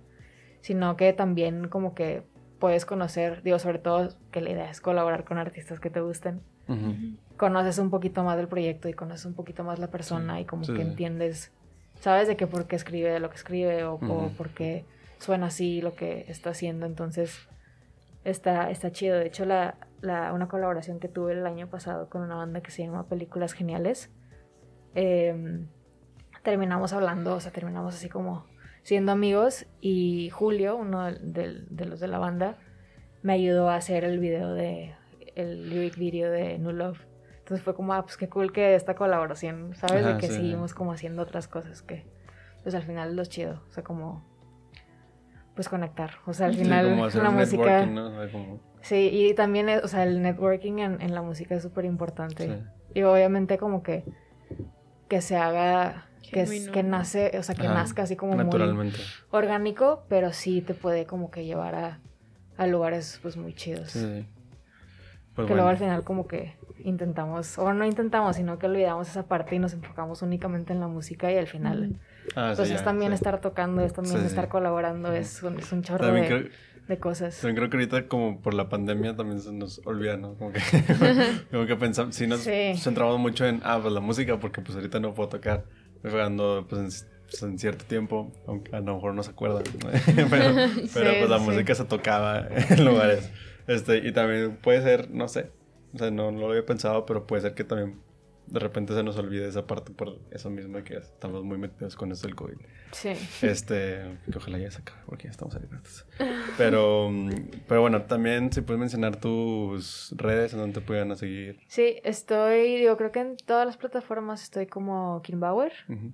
sino que también como que puedes conocer, digo, sobre todo que la idea es colaborar con artistas que te gusten Ujú. conoces un poquito más del proyecto y conoces un poquito más la persona Sí, y como sí, que entiendes, sabes de qué por qué escribe lo que escribe o, o por qué suena así lo que está haciendo, entonces está, está chido. De hecho, la, la- una colaboración que tuve el año pasado con una banda que se llama Películas Geniales, em, terminamos hablando, o sea, terminamos así como siendo amigos y Julio, uno de los de la banda, me ayudó a hacer el video de el lyric video de New Love. Entonces fue como, ah, pues qué cool que esta colaboración, ¿sabes? Ajá, de que sí. seguimos como haciendo otras cosas que, pues al final es lo chido, o sea, como, pues conectar. O sea, al Sí, final hacer la música... networking, ¿no? O sea, como- Sí, y también, es- o sea, el networking en, en la música es súper importante. sí. Y obviamente como que, que se haga, que, es- Genuino. que nace, o sea, que Ajá, nazca así como muy Naturalmente. orgánico, pero sí te puede como que llevar a, a lugares pues muy chidos. Sí, sí. Pues que luego al final como que intentamos, o no intentamos, sino que olvidamos esa parte y nos enfocamos únicamente en la música y al final, Ah, sí, pues ya, es también sí. estar tocando, es también Sí, sí. estar colaborando, es un, es un chorro También de, creo, de cosas. también creo que ahorita como por la pandemia también se nos olvida, ¿no? Como que, (laughs) (laughs) como que pensamos, sí nos Sí. centramos mucho en, ah, pues la música, porque pues ahorita no puedo tocar, estoy jugando pues en, pues, en cierto tiempo, aunque a lo mejor no se acuerdan, ¿no? (laughs) pero, pero Sí, pues la sí. música se tocaba en lugares, este, y también puede ser, no sé, o sea, no, no lo había pensado, pero puede ser que también de repente se nos olvide esa parte por eso mismo de que estamos muy metidos con esto del COVID. Sí. Este, que ojalá ya se acabe porque ya estamos abiertos. Pero, pero bueno, también si puedes mencionar tus redes en donde te puedan seguir. Sí, estoy, digo, creo que en todas las plataformas estoy como Kim Bauer. Ujú.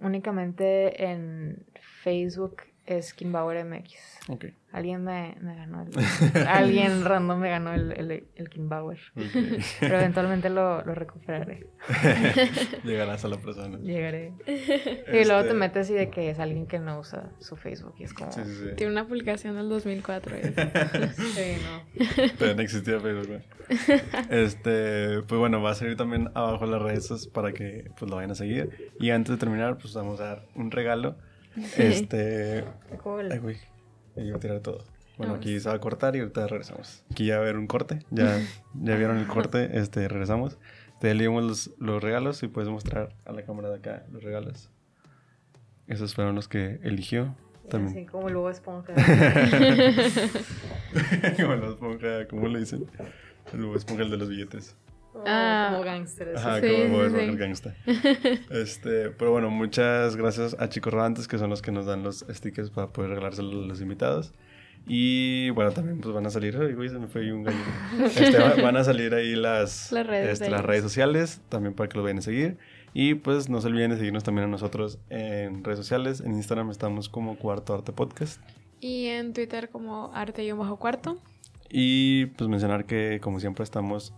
Únicamente en Facebook es Kimbauer MX. Ok. Alguien me, me ganó el, (laughs) Alguien random me ganó el, el, el Kimbauer. (laughs) Pero eventualmente lo, lo recuperaré. (laughs) Llegarás a la persona. Llegaré. Y luego te Este, metes y de que es alguien que no usa su Facebook y es como... Sí, sí, sí. Tiene una publicación del 2004. ¿eh? Sí, no. Existía Facebook. Este, pues bueno, va a salir también abajo las redes sociales para que pues lo vayan a seguir. Y antes de terminar, pues vamos a dar un regalo. Este, cool. ay, güey, iba a tirar todo. Bueno, Vamos. aquí se va a cortar y ahorita regresamos. Aquí ya va a haber un corte. Ya, (laughs) ya vieron el corte, este, regresamos. Te leímos los, los regalos y puedes mostrar a la cámara de acá los regalos. Esos fueron los que eligió. Así También. como luego esponja. (laughs) (laughs) como la esponja, ¿cómo le dicen? El esponja el de los billetes. Como, Ah. como gangsters. Ajá, Sí, como sí, sí. el gangsta. Este, pero bueno, muchas gracias a Chicos Rodantes, que son los que nos dan los stickers para poder regalárselos a los invitados. Y bueno, también pues van a salir, ay, güey, se me fue ahí un gallo. Este, va- van a salir ahí las, (laughs) Las redes este, las redes sociales, también para que lo vayan a seguir. Y pues no se olviden de seguirnos también a nosotros en redes sociales. En Instagram estamos como Cuarto Arte Podcast. Y en Twitter como arte y un bajo cuarto. Y pues mencionar que como siempre estamos...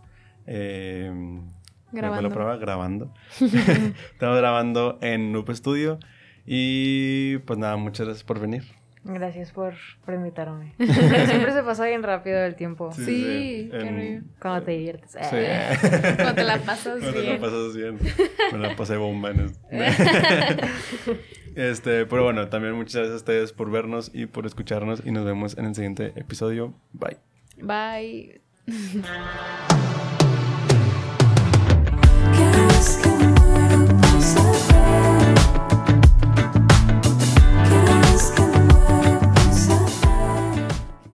Eh, ¿me fue la Grabando. prueba? Grabando. (laughs) (laughs) estamos grabando en Noob Studio. Y pues nada, muchas gracias por venir. Gracias por, por invitarme. (laughs) Siempre se pasa bien rápido el tiempo. Sí, qué En- rico. Cuando te diviertes. Sí. Cuando te la pasas Cuando te bien. la pasas bien. Me la pasé bomba. en es- Este, pero bueno, también muchas gracias a ustedes por vernos y por escucharnos. Y nos vemos en el siguiente episodio. Bye. Bye. just